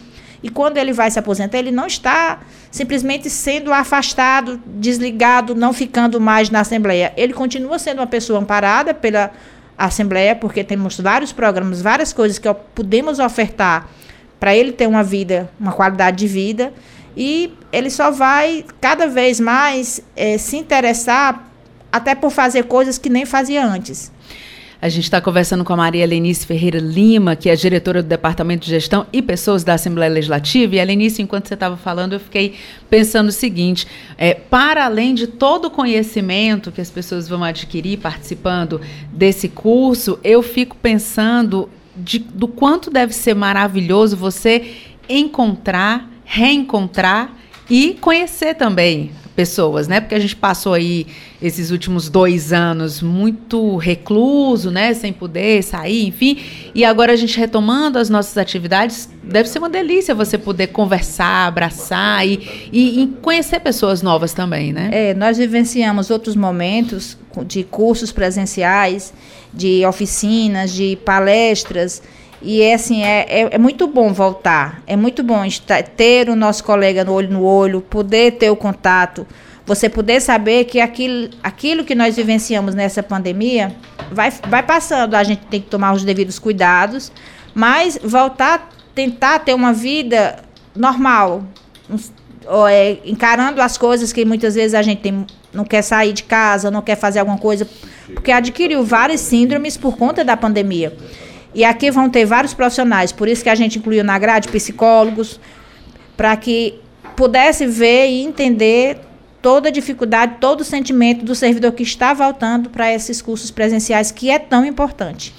E quando ele vai se aposentar, ele não está simplesmente sendo afastado, desligado, não ficando mais na Assembleia. Ele continua sendo uma pessoa amparada pela Assembleia, porque temos vários programas, várias coisas que podemos ofertar para ele ter uma vida, uma qualidade de vida. E ele só vai cada vez mais é, se interessar até por fazer coisas que nem fazia antes. A gente está conversando com a Maria Lenice Ferreira Lima, que é diretora do Departamento de Gestão e Pessoas da Assembleia Legislativa. E, Lenice, enquanto você estava falando, eu fiquei pensando o seguinte: é, para além de todo o conhecimento que as pessoas vão adquirir participando desse curso, eu fico pensando de, do quanto deve ser maravilhoso você encontrar, reencontrar e conhecer também pessoas, né? Porque a gente passou aí esses últimos dois anos muito recluso, né? Sem poder sair, enfim. E agora a gente retomando as nossas atividades, deve ser uma delícia você poder conversar, abraçar e, e, e conhecer pessoas novas também, né? É, nós vivenciamos outros momentos de cursos presenciais, de oficinas, de palestras e é assim, é, é, é, muito bom voltar. É muito bom estar, ter o nosso colega no olho no olho, poder ter o contato, você poder saber que aquilo, aquilo que nós vivenciamos nessa pandemia vai, vai passando. A gente tem que tomar os devidos cuidados, mas voltar, tentar ter uma vida normal. é, encarando as coisas que muitas vezes a gente tem, não quer sair de casa, não quer fazer alguma coisa, porque adquiriu várias síndromes por conta da pandemia. E aqui vão ter vários profissionais, por isso que a gente incluiu na grade psicólogos, para que pudesse ver e entender toda a dificuldade, todo o sentimento do servidor que está voltando para esses cursos presenciais, que é tão importante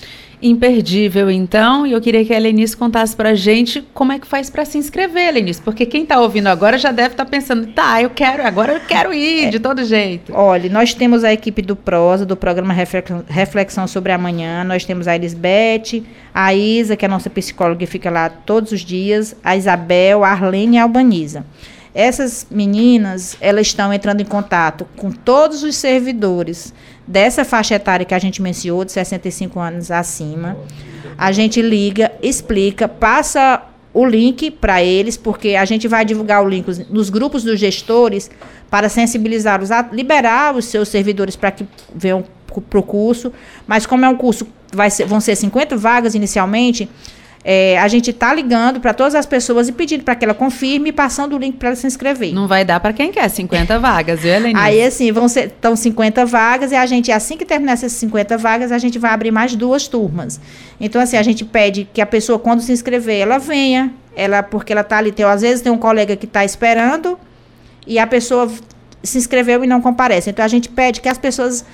imperdível, então. E eu queria que a Lenice contasse para a gente como é que faz para se inscrever, Lenice, porque quem está ouvindo agora já deve estar tá pensando, tá, eu quero, agora eu quero ir é, de todo jeito. Olha, nós temos a equipe do Prosa, do programa Reflexão sobre Amanhã, nós temos a Elisbeth, a Isa, que é a nossa psicóloga que fica lá todos os dias, a Isabel, a Arlene e a Albaniza. Essas meninas, elas estão entrando em contato com todos os servidores dessa faixa etária que a gente mencionou, de 65 anos acima. A gente liga, explica, passa o link para eles, porque a gente vai divulgar o link nos grupos dos gestores para sensibilizá-los a liberar os seus servidores para que venham para o curso. Mas como é um curso, vai ser, vão ser 50 vagas inicialmente, é, a gente está ligando para todas as pessoas e pedindo para que ela confirme e passando o link para ela se inscrever. Não vai dar para quem quer 50 vagas, viu, Helene? Aí, assim, vão ser então 50 vagas e a gente, assim que terminar essas 50 vagas, a gente vai abrir mais duas turmas. Então, assim, a gente pede que a pessoa, quando se inscrever, ela venha, ela, porque ela está ali, tem, às vezes tem um colega que está esperando e a pessoa se inscreveu e não comparece. Então, a gente pede que as pessoas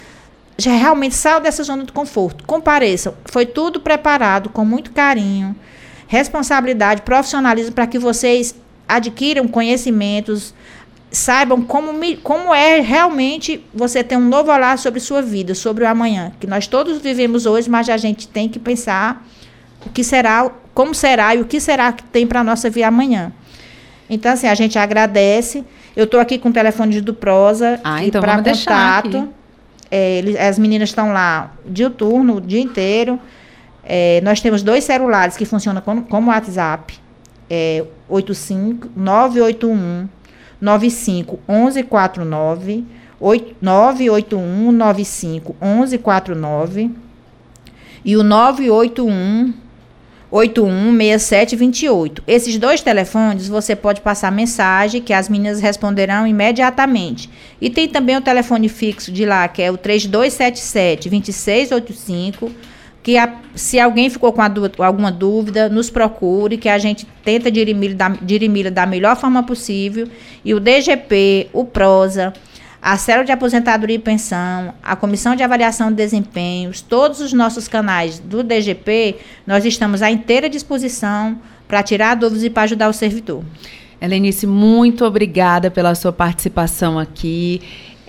já realmente saiam dessa zona de conforto. Compareçam. Foi tudo preparado com muito carinho, responsabilidade, profissionalismo para que vocês adquiram conhecimentos, saibam como, como é realmente você ter um novo olhar sobre sua vida, sobre o amanhã. Que nós todos vivemos hoje, mas a gente tem que pensar o que será, como será e o que será que tem para a nossa vida amanhã. Então, assim, a gente agradece. Eu estou aqui com o telefone do Prosa ah, então para contato. É, as meninas estão lá diuturno, o dia inteiro. É, nós temos dois celulares que funcionam como, como WhatsApp. É, 85 981 95 1149 981 95 1149 e o 981 816728. Esses dois telefones você pode passar mensagem que as meninas responderão imediatamente. E tem também o telefone fixo de lá, que é o 3277 2685, que a, se alguém ficou com alguma dúvida, nos procure, que a gente tenta dirimir da, dirimir da melhor forma possível. E o DGP, o Prosa, a Célula de Aposentadoria e Pensão, a Comissão de Avaliação de Desempenhos, todos os nossos canais do DGP, nós estamos à inteira disposição para tirar dúvidas e para ajudar o servidor. Helenice, muito obrigada pela sua participação aqui.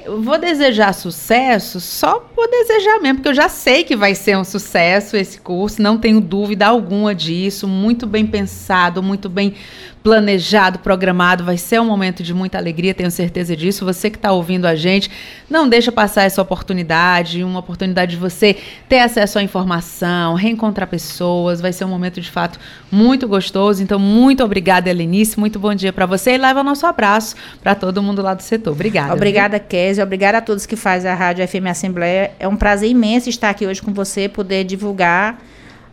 Eu vou desejar sucesso só por desejar mesmo, porque eu já sei que vai ser um sucesso esse curso, não tenho dúvida alguma disso. Muito bem pensado, muito bem planejado, programado. Vai ser um momento de muita alegria, tenho certeza disso. Você que está ouvindo a gente, não deixa passar essa oportunidade, uma oportunidade de você ter acesso à informação, reencontrar pessoas. Vai ser um momento de fato muito gostoso. Então, muito obrigada, Helenice. Muito bom dia para você e leva o nosso abraço para todo mundo lá do setor. Obrigada. Obrigada, Kézia. Obrigada a todos que fazem a Rádio FM Assembleia. É um prazer imenso estar aqui hoje com você, poder divulgar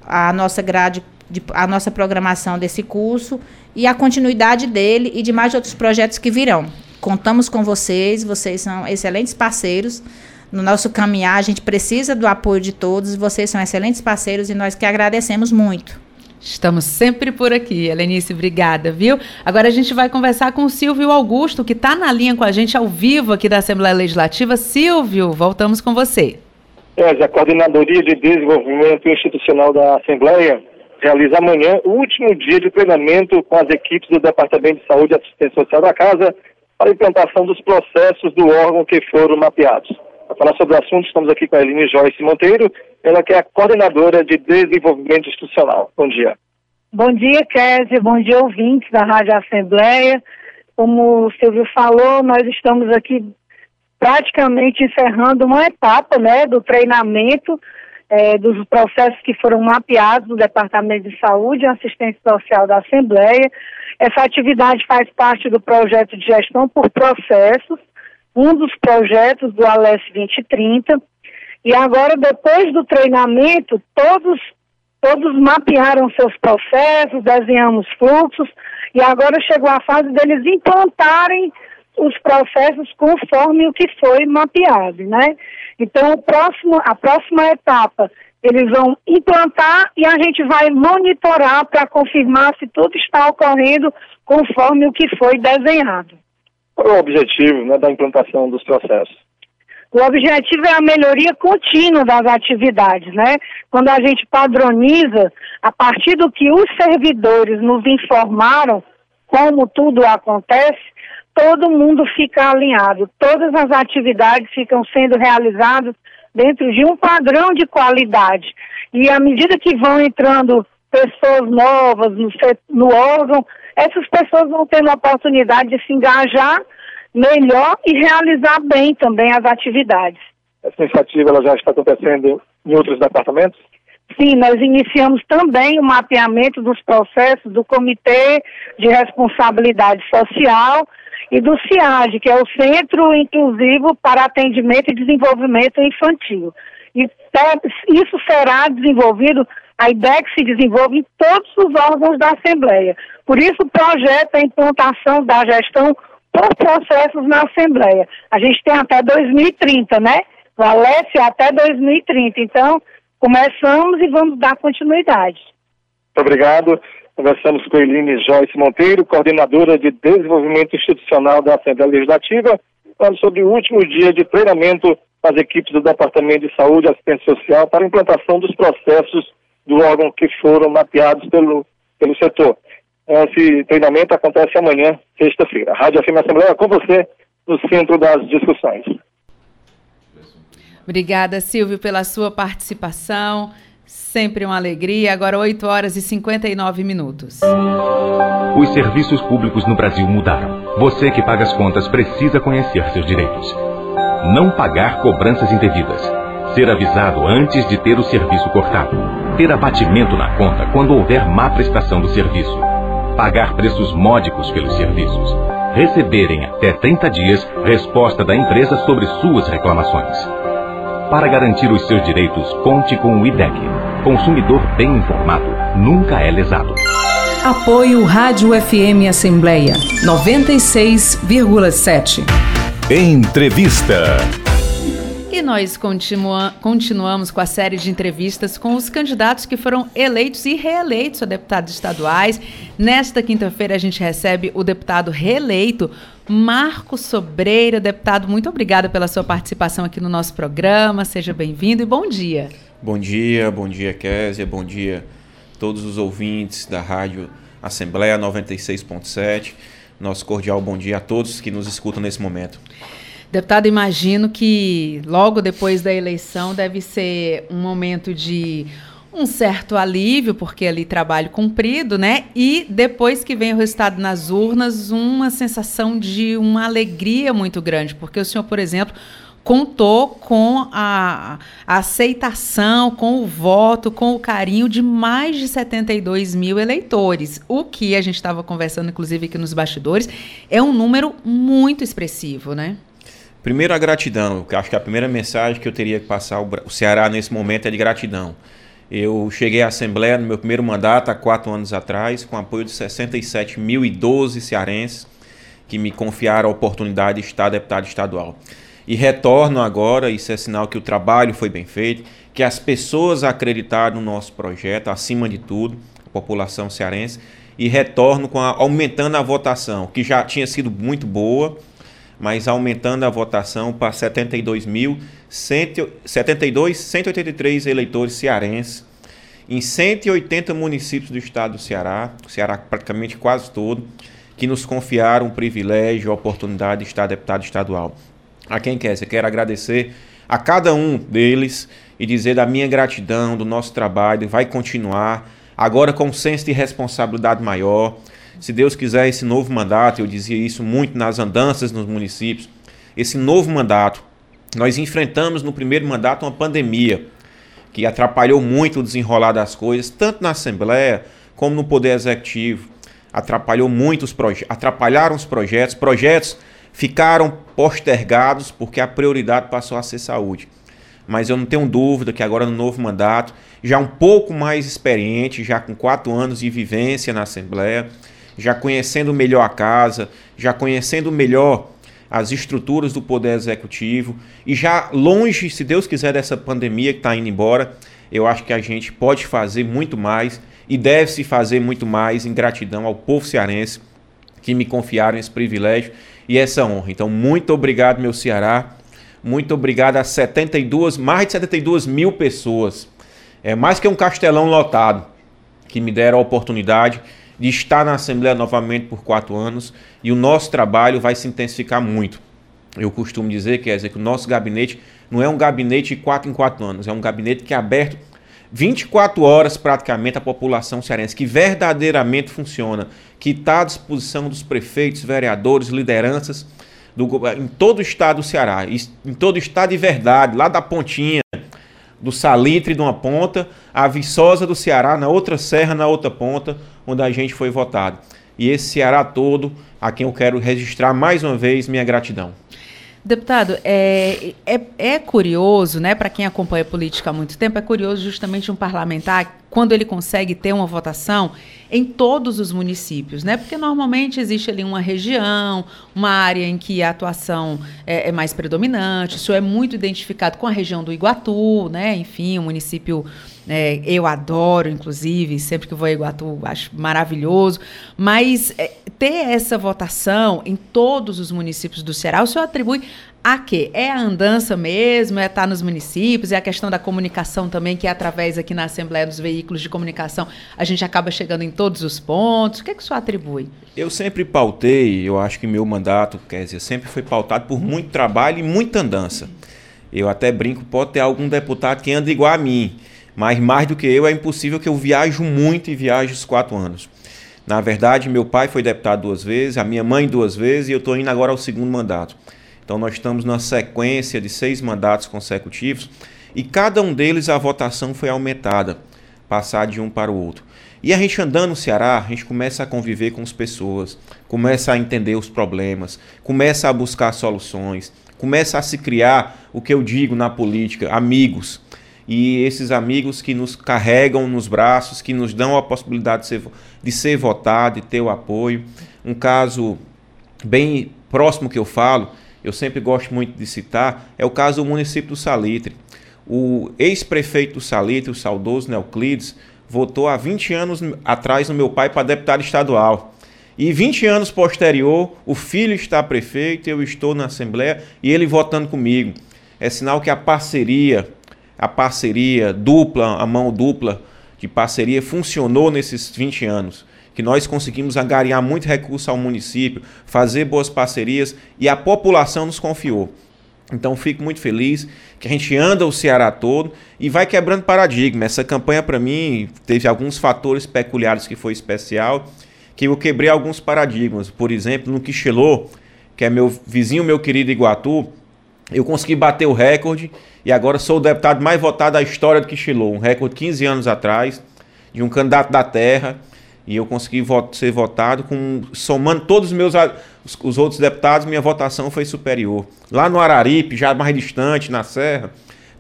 a nossa grade de, a nossa programação desse curso e a continuidade dele e de mais outros projetos que virão. Contamos com vocês, vocês são excelentes parceiros. No nosso caminhar, a gente precisa do apoio de todos, vocês são excelentes parceiros e nós que agradecemos muito. Estamos sempre por aqui. Helenice, obrigada, viu? Agora a gente vai conversar com o Silvio Augusto, que está na linha com a gente ao vivo aqui da Assembleia Legislativa. Silvio, voltamos com você. É, a Coordenadoria de Desenvolvimento Institucional da Assembleia realiza amanhã o último dia de treinamento com as equipes do Departamento de Saúde e Assistência Social da Casa para a implantação dos processos do órgão que foram mapeados. Para falar sobre o assunto, estamos aqui com a Eline Joyce Monteiro, ela que é a coordenadora de desenvolvimento institucional. Bom dia. Bom dia, Kézia. Bom dia, ouvintes da Rádio Assembleia. Como o Silvio falou, nós estamos aqui praticamente encerrando uma etapa né, do treinamento é, dos processos que foram mapeados no Departamento de Saúde e Assistência Social da Assembleia. Essa atividade faz parte do projeto de gestão por processos, um dos projetos do Aless 2030. E agora, depois do treinamento, todos, todos mapearam seus processos, desenhamos fluxos, e agora chegou a fase deles implantarem os processos conforme o que foi mapeado, né? Então, o próximo, a próxima etapa, eles vão implantar e a gente vai monitorar para confirmar se tudo está ocorrendo conforme o que foi desenhado. Qual é o objetivo né, da implantação dos processos? O objetivo é a melhoria contínua das atividades, né? Quando a gente padroniza, a partir do que os servidores nos informaram como tudo acontece, todo mundo fica alinhado, todas as atividades ficam sendo realizadas dentro de um padrão de qualidade. E à medida que vão entrando pessoas novas no, no órgão, essas pessoas vão tendo a oportunidade de se engajar melhor e realizar bem também as atividades. Essa iniciativa ela já está acontecendo em outros departamentos? Sim, nós iniciamos também o mapeamento dos processos do Comitê de Responsabilidade Social e do CIAD, que é o Centro Inclusivo para Atendimento e Desenvolvimento Infantil. E isso será desenvolvido, a que se desenvolve em todos os órgãos da Assembleia. Por isso, o projeto é a implantação da gestão por processos na Assembleia. A gente tem até 2030, né? O Alessio até 2030. Então, começamos e vamos dar continuidade. Muito obrigado. Conversamos com Eline Joyce Monteiro, coordenadora de desenvolvimento institucional da Assembleia Legislativa, falando sobre o último dia de treinamento das equipes do Departamento de Saúde e Assistência Social para a implantação dos processos do órgão que foram mapeados pelo, pelo setor. Esse treinamento acontece amanhã, sexta-feira. Rádio FM Assembleia com você no centro das discussões. Obrigada, Silvio, pela sua participação. Sempre uma alegria. Agora 8 horas e 59 minutos. Os serviços públicos no Brasil mudaram. Você que paga as contas precisa conhecer seus direitos. Não pagar cobranças indevidas. Ser avisado antes de ter o serviço cortado. Ter abatimento na conta quando houver má prestação do serviço. Pagar preços módicos pelos serviços. Receberem até 30 dias resposta da empresa sobre suas reclamações. Para garantir os seus direitos, conte com o IDEC. Consumidor bem informado nunca é lesado. Apoio Rádio FM Assembleia 96,7. Entrevista. E nós continua, continuamos com a série de entrevistas com os candidatos que foram eleitos e reeleitos a deputados estaduais. Nesta quinta-feira a gente recebe o deputado reeleito Marco Sobreira. Deputado, muito obrigada pela sua participação aqui no nosso programa. Seja bem-vindo e bom dia. Bom dia, bom dia, Késia, bom dia a todos os ouvintes da Rádio Assembleia 96.7. Nosso cordial bom dia a todos que nos escutam nesse momento. Deputado, imagino que logo depois da eleição deve ser um momento de um certo alívio, porque ali trabalho cumprido, né? E depois que vem o resultado nas urnas, uma sensação de uma alegria muito grande, porque o senhor, por exemplo, contou com a, aceitação, com o voto, com o carinho de mais de 72 mil eleitores. O que a gente estava conversando, inclusive, aqui nos bastidores, é um número muito expressivo, né? Primeiro, a gratidão. Eu acho que a primeira mensagem que eu teria que passar o Ceará nesse momento é de gratidão. Eu cheguei à Assembleia no meu primeiro mandato, há quatro anos atrás, com apoio de 67.012 cearenses que me confiaram a oportunidade de estar deputado estadual. E retorno agora, isso é sinal que o trabalho foi bem feito, que as pessoas acreditaram no nosso projeto, acima de tudo, a população cearense, e retorno a, aumentando a votação, que já tinha sido muito boa, mas aumentando a votação para 72.183 eleitores cearenses. em 180 municípios do estado do Ceará, Ceará praticamente quase todo, que nos confiaram o privilégio, a oportunidade de estar deputado estadual. A quem quer, eu quero agradecer a cada um deles e dizer da minha gratidão, do nosso trabalho, vai continuar, agora com um senso de responsabilidade maior. Se Deus quiser, esse novo mandato, eu dizia isso muito nas andanças nos municípios, esse novo mandato, nós enfrentamos no primeiro mandato uma pandemia que atrapalhou muito o desenrolar das coisas, tanto na Assembleia como no Poder Executivo. Atrapalhou muito os projetos, atrapalharam os projetos, projetos ficaram postergados porque a prioridade passou a ser saúde. Mas eu não tenho dúvida que agora no novo mandato, já um pouco mais experiente, já com quatro anos de vivência na Assembleia, já conhecendo melhor a casa, já conhecendo melhor as estruturas do Poder Executivo e já longe, se Deus quiser, dessa pandemia que está indo embora, eu acho que a gente pode fazer muito mais e deve se fazer muito mais em gratidão ao povo cearense que me confiaram esse privilégio e essa honra. Então, muito obrigado, meu Ceará. Muito obrigado a 72, mais de 72 mil pessoas. É mais que um castelão lotado que me deram a oportunidade de estar na Assembleia novamente por quatro anos e o nosso trabalho vai se intensificar muito. Eu costumo dizer, quer dizer, que o nosso gabinete não é um gabinete de quatro em quatro anos, é um gabinete que é aberto 24 horas praticamente à população cearense, que verdadeiramente funciona, que está à disposição dos prefeitos, vereadores, lideranças do, em todo o estado do Ceará, em todo o estado de verdade, lá da pontinha, do Salitre de uma ponta, a Viçosa do Ceará na outra serra, na outra ponta, onde a gente foi votado. E esse Ceará todo, a quem eu quero registrar mais uma vez minha gratidão. Deputado, é, é, é curioso, né, para quem acompanha política há muito tempo, é curioso justamente um parlamentar quando ele consegue ter uma votação em todos os municípios, né? Porque normalmente existe ali uma região, uma área em que a atuação é, é mais predominante. Isso é muito identificado com a região do Iguatu, né? Enfim, um município é, eu adoro, inclusive, sempre que vou a Iguatu acho maravilhoso. Mas é, ter essa votação em todos os municípios do Ceará, o senhor atribui a quê? É a andança mesmo? É estar nos municípios? É a questão da comunicação também, que é através aqui na Assembleia dos Veículos de Comunicação a gente acaba chegando em todos os pontos? O que é que o senhor atribui? Eu sempre pautei, eu acho que meu mandato, quer dizer, sempre foi pautado por muito trabalho e muita andança. Eu até brinco, pode ter algum deputado que anda igual a mim. Mas mais do que eu, é impossível que eu viajo muito e viaje os quatro anos. Na verdade, meu pai foi deputado duas vezes, a minha mãe duas vezes e eu estou indo agora ao segundo mandato. Então nós estamos numa sequência de seis mandatos consecutivos e cada um deles a votação foi aumentada, passar de um para o outro. E a gente andando no Ceará, a gente começa a conviver com as pessoas, começa a entender os problemas, começa a buscar soluções, começa a se criar o que eu digo na política, amigos e esses amigos que nos carregam nos braços, que nos dão a possibilidade de ser, de ser votado, de ter o apoio. Um caso bem próximo que eu falo, eu sempre gosto muito de citar, é o caso do município do Salitre. O ex-prefeito do Salitre, o saudoso Neoclides, votou há 20 anos atrás no meu pai para deputado estadual. E 20 anos posterior, o filho está prefeito, eu estou na Assembleia e ele votando comigo. É sinal que a parceria a parceria dupla, a mão dupla de parceria funcionou nesses 20 anos. Que nós conseguimos angariar muito recurso ao município, fazer boas parcerias e a população nos confiou. Então fico muito feliz que a gente anda o Ceará todo e vai quebrando paradigma. Essa campanha para mim teve alguns fatores peculiares que foi especial, que eu quebrei alguns paradigmas. Por exemplo, no Quixelô, que é meu vizinho, meu querido Iguatu, eu consegui bater o recorde e agora sou o deputado mais votado da história do Quixilô, um recorde 15 anos atrás, de um candidato da terra, e eu consegui ser votado com somando todos os meus os, os, outros deputados, minha votação foi superior. Lá no Araripe, já mais distante, na Serra,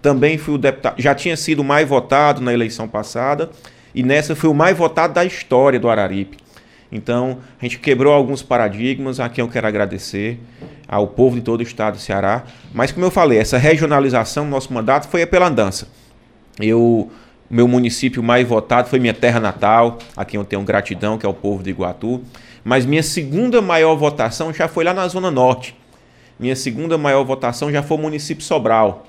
também fui o deputado, já tinha sido mais votado na eleição passada, e nessa fui o mais votado da história do Araripe. Então, a gente quebrou alguns paradigmas, a quem eu quero agradecer, ao povo de todo o estado do Ceará. Mas, como eu falei, essa regionalização do nosso mandato foi pela andança. Eu, meu município mais votado foi minha terra natal, a quem eu tenho gratidão, que é o povo de Iguatu. Mas minha segunda maior votação já foi lá na Zona Norte. Minha segunda maior votação já foi o município Sobral.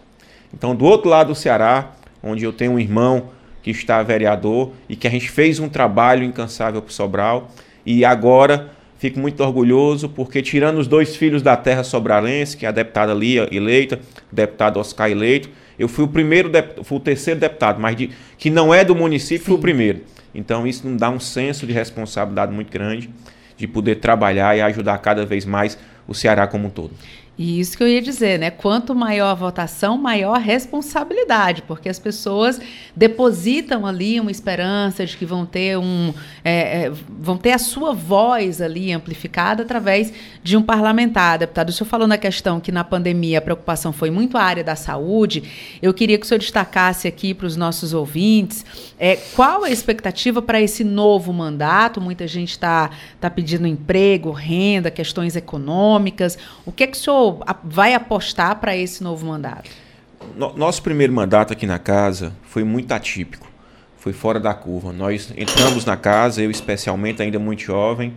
Então, do outro lado do Ceará, onde eu tenho um irmão que está vereador e que a gente fez um trabalho incansável para Sobral. E agora fico muito orgulhoso porque, tirando os dois filhos da terra sobralense, que é a deputada Lia eleita, deputado Oscar eleito, eu fui o primeiro, fui o terceiro deputado, mas de, que não é do município, fui o primeiro. Então isso nos dá um senso de responsabilidade muito grande de poder trabalhar e ajudar cada vez mais o Ceará como um todo. E isso que eu ia dizer, né? Quanto maior a votação, maior a responsabilidade, porque as pessoas depositam ali uma esperança de que vão ter um, é, é, vão ter a sua voz ali amplificada através de um parlamentar. Deputado, o senhor falou na questão que na pandemia a preocupação foi muito a área da saúde. Eu queria que o senhor destacasse aqui para os nossos ouvintes é, qual a expectativa para esse novo mandato. Muita gente está tá pedindo emprego, renda, questões econômicas. O que é que o senhor vai apostar para esse novo mandato? Nosso primeiro mandato aqui na casa foi muito atípico, foi fora da curva. Nós entramos na casa, eu especialmente, ainda muito jovem,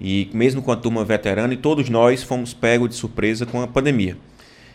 e mesmo com a turma veterana, e todos nós fomos pegos de surpresa com a pandemia,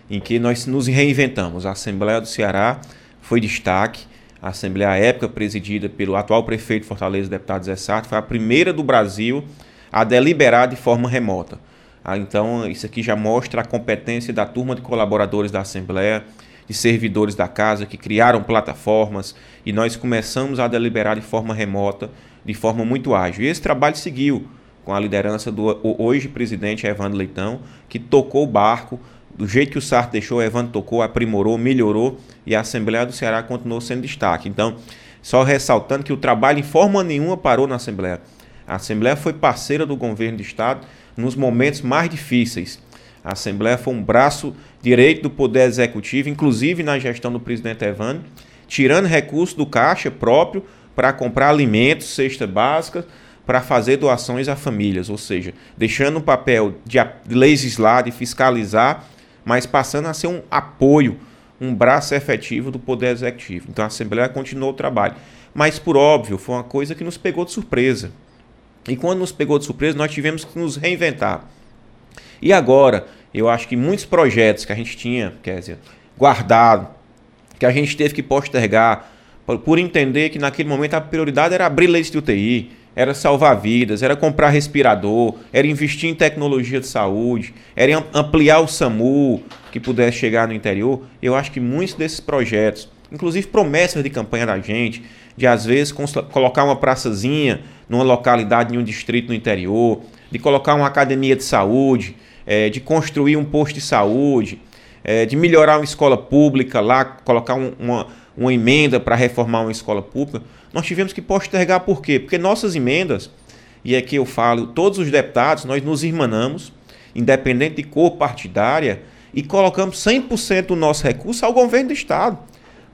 em que nós nos reinventamos. A Assembleia do Ceará foi destaque, a Assembleia à época presidida pelo atual prefeito de Fortaleza, deputado Zé Sarto, foi a primeira do Brasil a deliberar de forma remota. Ah, então, isso aqui já mostra a competência da turma de colaboradores da Assembleia, de servidores da casa que criaram plataformas e nós começamos a deliberar de forma remota, de forma muito ágil. E esse trabalho seguiu com a liderança do hoje presidente Evandro Leitão, que tocou o barco do jeito que o Sarto deixou, Evandro tocou, aprimorou, melhorou e a Assembleia do Ceará continuou sendo destaque. Então, só ressaltando que o trabalho em forma nenhuma parou na Assembleia. A Assembleia foi parceira do governo do Estado nos momentos mais difíceis. A Assembleia foi um braço direito do Poder Executivo, inclusive na gestão do presidente Evandro, tirando recursos do caixa próprio para comprar alimentos, cesta básica, para fazer doações a famílias, ou seja, deixando o papel de legislar, de fiscalizar, mas passando a ser um apoio, um braço efetivo do Poder Executivo. Então a Assembleia continuou o trabalho. Mas, por óbvio, foi uma coisa que nos pegou de surpresa. E quando nos pegou de surpresa, nós tivemos que nos reinventar. E agora, eu acho que muitos projetos que a gente tinha, quer dizer, guardado, que a gente teve que postergar, por entender que naquele momento a prioridade era abrir leitos de UTI, era salvar vidas, era comprar respirador, era investir em tecnologia de saúde, era ampliar o SAMU que pudesse chegar no interior. Eu acho que muitos desses projetos, inclusive promessas de campanha da gente, de às vezes colocar uma praçazinha numa localidade, em um distrito no interior, de colocar uma academia de saúde, é, de construir um posto de saúde, é, de melhorar uma escola pública lá, colocar um, uma, uma emenda para reformar uma escola pública, nós tivemos que postergar por quê? Porque nossas emendas, e aqui eu falo, todos os deputados, nós nos irmanamos, independente de cor partidária, e colocamos 100% do nosso recurso ao governo do Estado,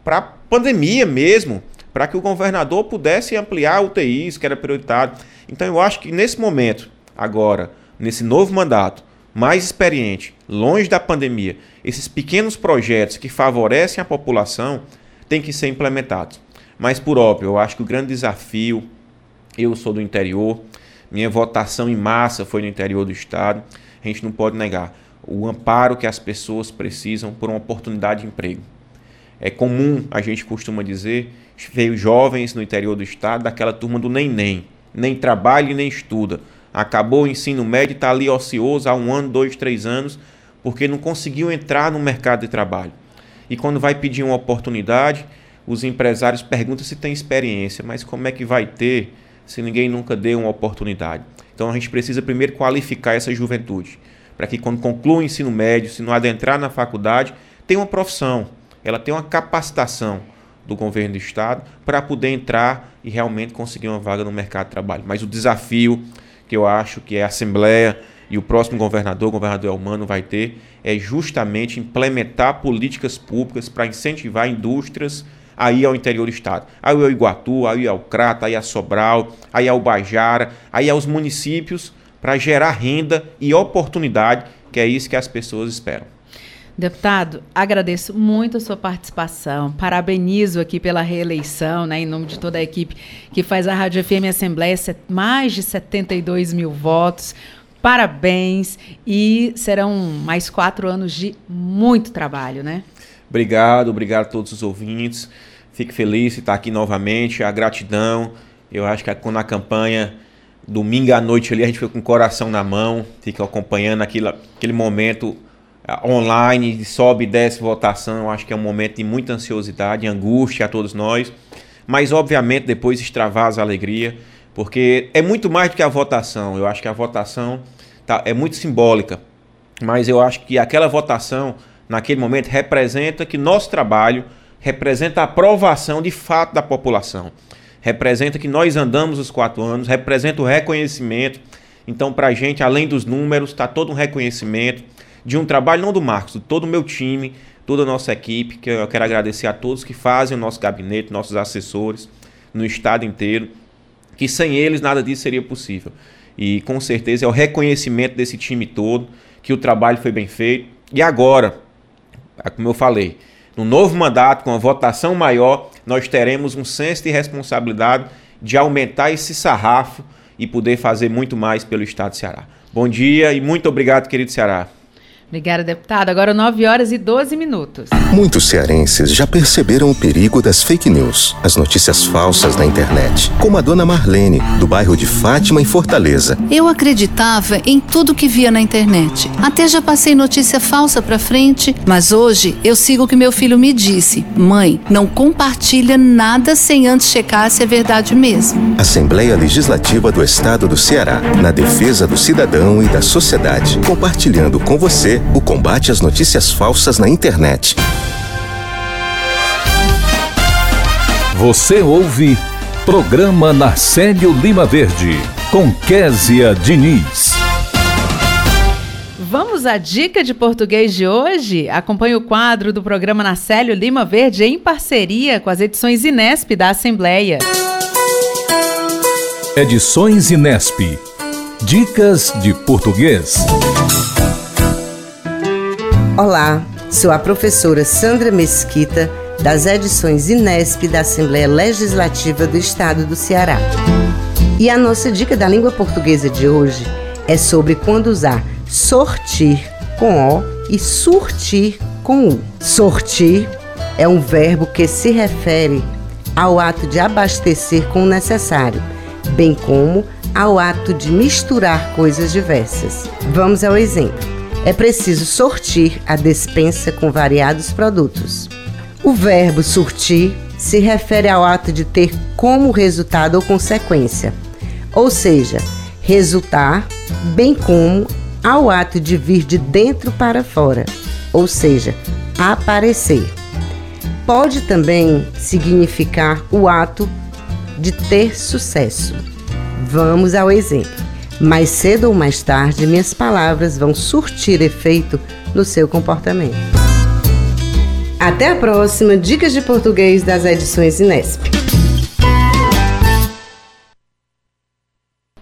para a pandemia mesmo, para que o governador pudesse ampliar UTIs, que era prioritário. Então eu acho que nesse momento, agora, nesse novo mandato, mais experiente, longe da pandemia, esses pequenos projetos que favorecem a população têm que ser implementados. Mas por óbvio, eu acho que o grande desafio, eu sou do interior, minha votação em massa foi no interior do estado, a gente não pode negar o amparo que as pessoas precisam por uma oportunidade de emprego. É comum, a gente costuma dizer, veio jovens no interior do estado, daquela turma do nem, nem trabalha e nem estuda. Acabou o ensino médio e está ali ocioso há um ano, dois, três anos, porque não conseguiu entrar no mercado de trabalho. E quando vai pedir uma oportunidade, os empresários perguntam se tem experiência, mas como é que vai ter se ninguém nunca deu uma oportunidade? Então a gente precisa primeiro qualificar essa juventude, para que quando conclua o ensino médio, se não adentrar na faculdade, tenha uma profissão, ela tenha uma capacitação do governo do estado para poder entrar e realmente conseguir uma vaga no mercado de trabalho. Mas o desafio que eu acho que a Assembleia e o próximo governador, o governador Elmano, vai ter é justamente implementar políticas públicas para incentivar indústrias aí ao interior do estado. Aí ao Iguatu, aí ao Crata, aí a Sobral, aí ao Bajara, aí aos municípios para gerar renda e oportunidade, que é isso que as pessoas esperam. Deputado, agradeço muito a sua participação, parabenizo aqui pela reeleição, né, em nome de toda a equipe que faz a Rádio FM Assembleia, mais de 72 mil votos. Parabéns e serão mais quatro anos de muito trabalho, né? Obrigado, obrigado a todos os ouvintes. Fico feliz de estar aqui novamente, a gratidão. Eu acho que quando a campanha, domingo à noite ali, a gente fica com o coração na mão, fica acompanhando aquilo, aquele momento online, sobe e desce votação. Eu acho que é um momento de muita ansiosidade, angústia a todos nós. Mas, obviamente, depois extravasa a alegria, porque é muito mais do que a votação. Eu acho que a votação tá, é muito simbólica, mas eu acho que aquela votação, naquele momento, representa que nosso trabalho representa a aprovação de fato da população. Representa que nós andamos os quatro anos, representa o reconhecimento. Então, para a gente, além dos números, está todo um reconhecimento de um trabalho, não do Marcos, de todo o meu time, toda a nossa equipe, que eu quero agradecer a todos que fazem o nosso gabinete, nossos assessores no estado inteiro, que sem eles nada disso seria possível. E com certeza é o reconhecimento desse time todo, que o trabalho foi bem feito. E agora, como eu falei, no novo mandato, com a votação maior, nós teremos um senso de responsabilidade de aumentar esse sarrafo e poder fazer muito mais pelo Estado de Ceará. Bom dia e muito obrigado, querido Ceará. Obrigada, deputado. Agora 9 horas e 12 minutos. Muitos cearenses já perceberam o perigo das fake news, as notícias falsas na internet, como a dona Marlene, do bairro de Fátima, em Fortaleza. Eu acreditava em tudo que via na internet. Até já passei notícia falsa pra frente, mas hoje eu sigo o que meu filho me disse. Mãe, não compartilha nada sem antes checar se é verdade mesmo. Assembleia Legislativa do Estado do Ceará, na defesa do cidadão e da sociedade, compartilhando com você o combate às notícias falsas na internet. Você ouve Programa Narcélio Lima Verde, com Késia Diniz. Vamos à dica de português de hoje? Acompanhe o quadro do programa Narcélio Lima Verde em parceria com as edições Inesp da Assembleia. Edições Inesp. Dicas de português. Olá, sou a professora Sandra Mesquita, das edições Inesp da Assembleia Legislativa do Estado do Ceará. E a nossa dica da língua portuguesa de hoje é sobre quando usar sortir com O e surtir com U. Sortir é um verbo que se refere ao ato de abastecer com o necessário, bem como ao ato de misturar coisas diversas. Vamos ao exemplo é preciso sortir a despensa com variados produtos. O verbo surtir se refere ao ato de ter como resultado ou consequência, ou seja, resultar, bem como ao ato de vir de dentro para fora, ou seja, aparecer. Pode também significar o ato de ter sucesso. Vamos ao exemplo. Mais cedo ou mais tarde, minhas palavras vão surtir efeito no seu comportamento. Até a próxima Dicas de Português das edições Inesp.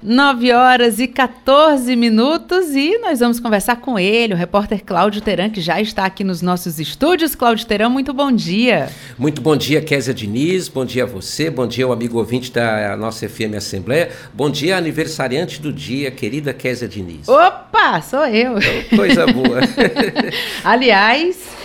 9 horas e 14 minutos e nós vamos conversar com ele, o repórter Cláudio Teran, que já está aqui nos nossos estúdios. Cláudio Teran, muito bom dia. Muito bom dia, Késia Diniz, bom dia a você, bom dia ao amigo ouvinte da nossa FM Assembleia, bom dia aniversariante do dia, querida Késia Diniz. Opa, sou eu. Coisa boa. Aliás...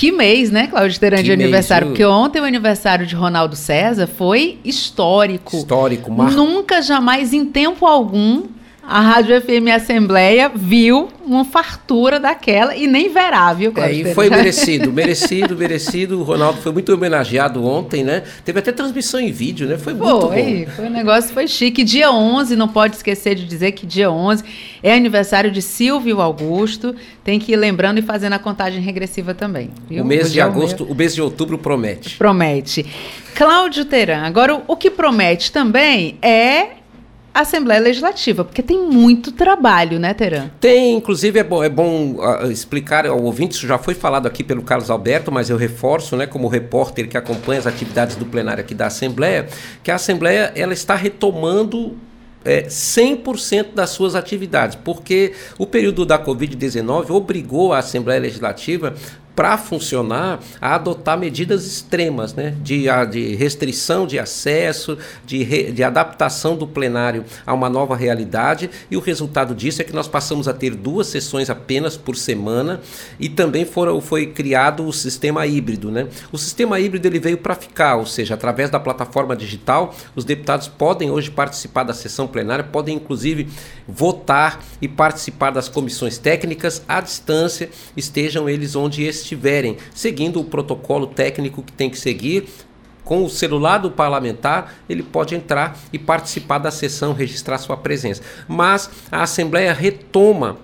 Que mês, né, Cláudio Teran, de aniversário? Porque ontem o aniversário de Ronaldo César foi histórico. Histórico, Mar... Nunca, jamais, em tempo algum, a Rádio FM Assembleia viu uma fartura daquela e nem verá, viu, É, e foi merecido, merecido, merecido. O Ronaldo foi muito homenageado ontem, né? Teve até transmissão em vídeo, né? Foi, muito foi, bom. Foi, o negócio foi chique. Dia 11, não pode esquecer de dizer que dia 11 é aniversário de Silvio Augusto. Tem que ir lembrando e fazendo a contagem regressiva também. Viu? O mês Hoje de agosto, o, o mês de outubro promete. Promete. Cláudio Teran, agora o que promete também é Assembleia Legislativa, porque tem muito trabalho, né, Teran? Tem, inclusive é bom, é bom uh, explicar ao ouvinte, isso já foi falado aqui pelo Carlos Alberto, mas eu reforço, né, como repórter que acompanha as atividades do plenário aqui da Assembleia, que a Assembleia ela está retomando é, 100% das suas atividades, porque o período da Covid-19 obrigou a Assembleia Legislativa para funcionar, a adotar medidas extremas né? de, de restrição de acesso, de, re, de adaptação do plenário a uma nova realidade. E o resultado disso é que nós passamos a ter duas sessões apenas por semana e também foram, foi criado o sistema híbrido. Né? O sistema híbrido ele veio para ficar, ou seja, através da plataforma digital, os deputados podem hoje participar da sessão plenária, podem inclusive votar e participar das comissões técnicas à distância, estejam eles onde estiverem, seguindo o protocolo técnico que tem que seguir. Com o celular do parlamentar, ele pode entrar e participar da sessão, registrar sua presença. Mas a Assembleia retoma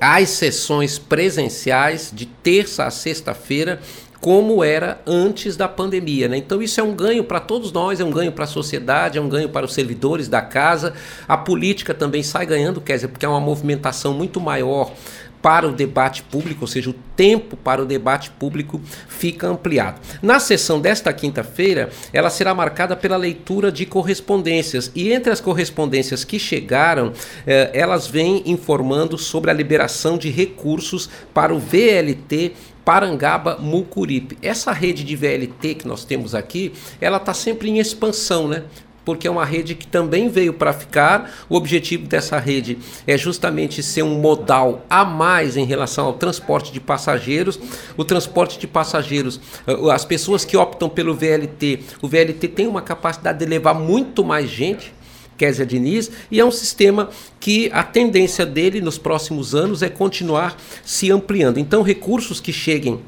as sessões presenciais de terça a sexta-feira como era antes da pandemia. Né? Então, isso é um ganho para todos nós, é um ganho para a sociedade, é um ganho para os servidores da casa. A política também sai ganhando, quer dizer, porque é uma movimentação muito maior para o debate público, ou seja, o tempo para o debate público fica ampliado. Na sessão desta quinta-feira, ela será marcada pela leitura de correspondências e entre as correspondências que chegaram, eh, elas vêm informando sobre a liberação de recursos para o VLT Parangaba Mucuripe. Essa rede de VLT que nós temos aqui, ela está sempre em expansão, né? Porque é uma rede que também veio para ficar. O objetivo dessa rede é justamente ser um modal a mais em relação ao transporte de passageiros. O transporte de passageiros, eh, as pessoas que optam pelo VLT, o VLT tem uma capacidade de levar muito mais gente. Kézia Diniz, e é um sistema que a tendência dele nos próximos anos é continuar se ampliando. Então, recursos que cheguem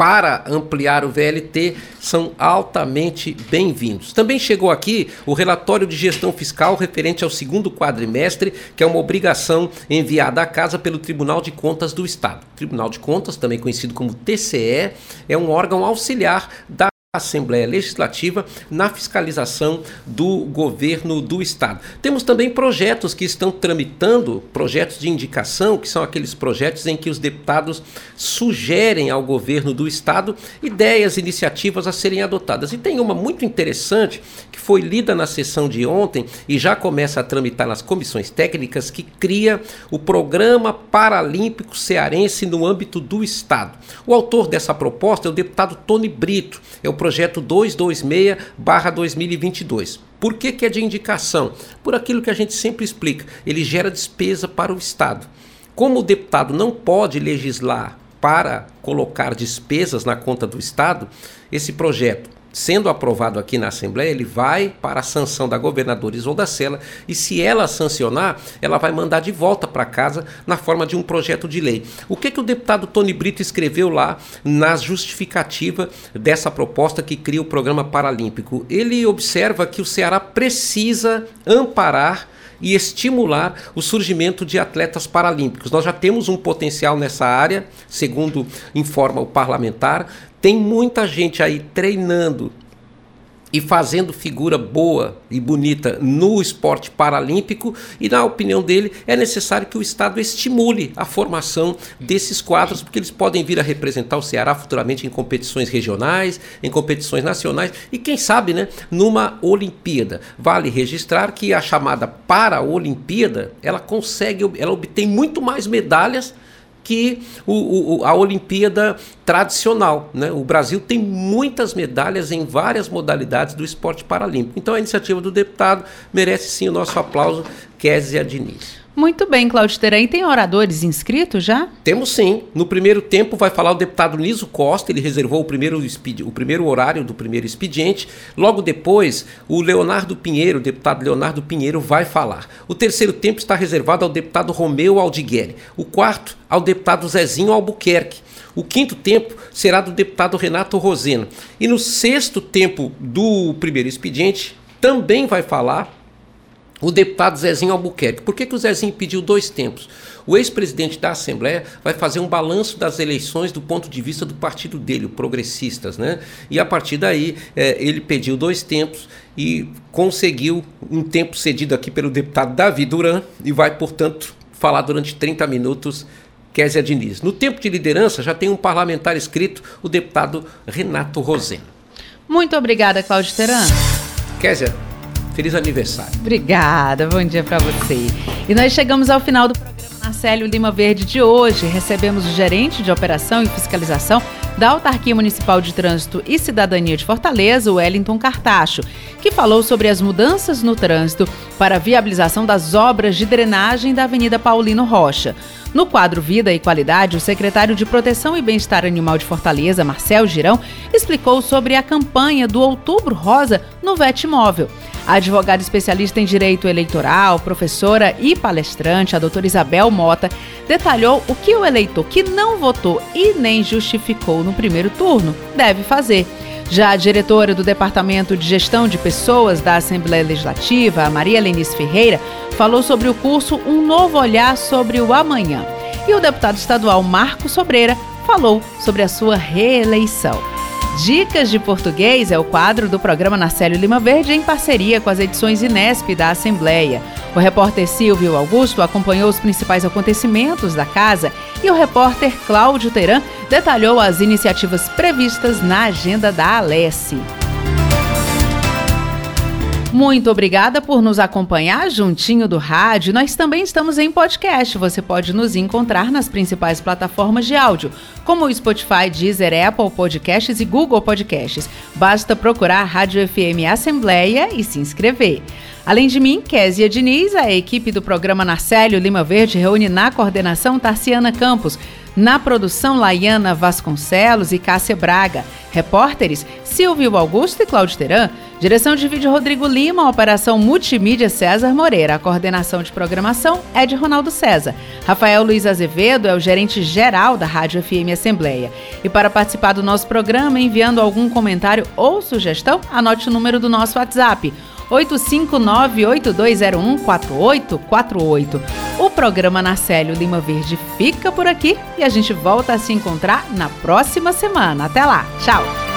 para ampliar o VLT são altamente bem-vindos. Também chegou aqui o relatório de gestão fiscal referente ao segundo quadrimestre, que é uma obrigação enviada à casa pelo Tribunal de Contas do Estado. O Tribunal de Contas, também conhecido como TCE, é um órgão auxiliar da Assembleia Legislativa na fiscalização do governo do Estado. Temos também projetos que estão tramitando, projetos de indicação, que são aqueles projetos em que os deputados sugerem ao governo do Estado ideias, iniciativas a serem adotadas. E tem uma muito interessante que foi lida na sessão de ontem e já começa a tramitar nas comissões técnicas, que cria o Programa Paralímpico Cearense no âmbito do Estado. O autor dessa proposta é o deputado Tony Brito, é o projeto 226-2022. Por que, que é de indicação? Por aquilo que a gente sempre explica, ele gera despesa para o Estado. Como o deputado não pode legislar para colocar despesas na conta do Estado, esse projeto sendo aprovado aqui na Assembleia, ele vai para a sanção da governadora Isolda Sela e se ela sancionar, ela vai mandar de volta para casa na forma de um projeto de lei. O que, que o deputado Tony Brito escreveu lá na justificativa dessa proposta que cria o programa paralímpico? Ele observa que o Ceará precisa amparar e estimular o surgimento de atletas paralímpicos. Nós já temos um potencial nessa área, segundo informa o parlamentar, tem muita gente aí treinando e fazendo figura boa e bonita no esporte paralímpico, e na opinião dele é necessário que o Estado estimule a formação desses quadros, porque eles podem vir a representar o Ceará futuramente em competições regionais, em competições nacionais e quem sabe, né, numa Olimpíada. Vale registrar que a chamada para-Olimpíada, ela consegue, ela obtém muito mais medalhas que o, o, a Olimpíada tradicional. Né? O Brasil tem muitas medalhas em várias modalidades do esporte paralímpico. Então a iniciativa do deputado merece sim o nosso aplauso, Kézia Diniz. Muito bem, Claudio Teran. Tem oradores inscritos já? Temos sim. No primeiro tempo vai falar o deputado Niso Costa, ele reservou o primeiro, o primeiro horário do primeiro expediente. Logo depois, o Leonardo Pinheiro, o deputado Leonardo Pinheiro, vai falar. O terceiro tempo está reservado ao deputado Romeu Aldigueri. O quarto, ao deputado Zezinho Albuquerque. O quinto tempo será do deputado Renato Roseno. E no sexto tempo do primeiro expediente, também vai falar o deputado Zezinho Albuquerque. Por que, que o Zezinho pediu dois tempos? O ex-presidente da Assembleia vai fazer um balanço das eleições do ponto de vista do partido dele, o Progressistas, né? E a partir daí é, ele pediu dois tempos e conseguiu um tempo cedido aqui pelo deputado Davi Duran e vai, portanto, falar durante 30 minutos Kézia Diniz. No tempo de liderança já tem um parlamentar escrito, o deputado Renato Roseno. Muito obrigada, Cláudio Teran. Kézia, Feliz aniversário. Obrigada, bom dia para você. E nós chegamos ao final do programa Marcelo Lima Verde de hoje, recebemos o gerente de operação e fiscalização da Autarquia Municipal de Trânsito e Cidadania de Fortaleza, Wellington Cartacho, que falou sobre as mudanças no trânsito para a viabilização das obras de drenagem da Avenida Paulino Rocha. No quadro Vida e Qualidade, o secretário de Proteção e Bem-Estar Animal de Fortaleza, Marcel Girão, explicou sobre a campanha do Outubro Rosa no VET Móvel. A advogada especialista em direito eleitoral, professora e palestrante, a doutora Isabel Mota, detalhou o que o eleitor que não votou e nem justificou no primeiro turno deve fazer. Já a diretora do Departamento de Gestão de Pessoas da Assembleia Legislativa, Maria Lenice Ferreira, falou sobre o curso Um Novo Olhar sobre o Amanhã. E o deputado estadual Marco Sobreira falou sobre a sua reeleição. Dicas de Português é o quadro do programa Narcélio Lima Verde em parceria com as edições Inesp da Assembleia. O repórter Silvio Augusto acompanhou os principais acontecimentos da casa e o repórter Cláudio Teran detalhou as iniciativas previstas na agenda da Alesse. Muito obrigada por nos acompanhar juntinho do rádio. Nós também estamos em podcast. Você pode nos encontrar nas principais plataformas de áudio, como o Spotify, Deezer, Apple Podcasts e Google Podcasts. Basta procurar Rádio FM Assembleia e se inscrever. Além de mim, Késia Diniz, a equipe do programa Narcélio Lima Verde reúne na coordenação Tarciana Campos, na produção Laiana Vasconcelos e Cássia Braga, repórteres Silvio Augusto e Cláudio Teran, direção de vídeo Rodrigo Lima, operação multimídia César Moreira, a coordenação de programação é de Ronaldo César. Rafael Luiz Azevedo é o gerente geral da Rádio FM Assembleia. E para participar do nosso programa, enviando algum comentário ou sugestão, anote o número do nosso WhatsApp 859-8201-4848. O programa Narcélio Lima Verde fica por aqui e a gente volta a se encontrar na próxima semana. Até lá, tchau!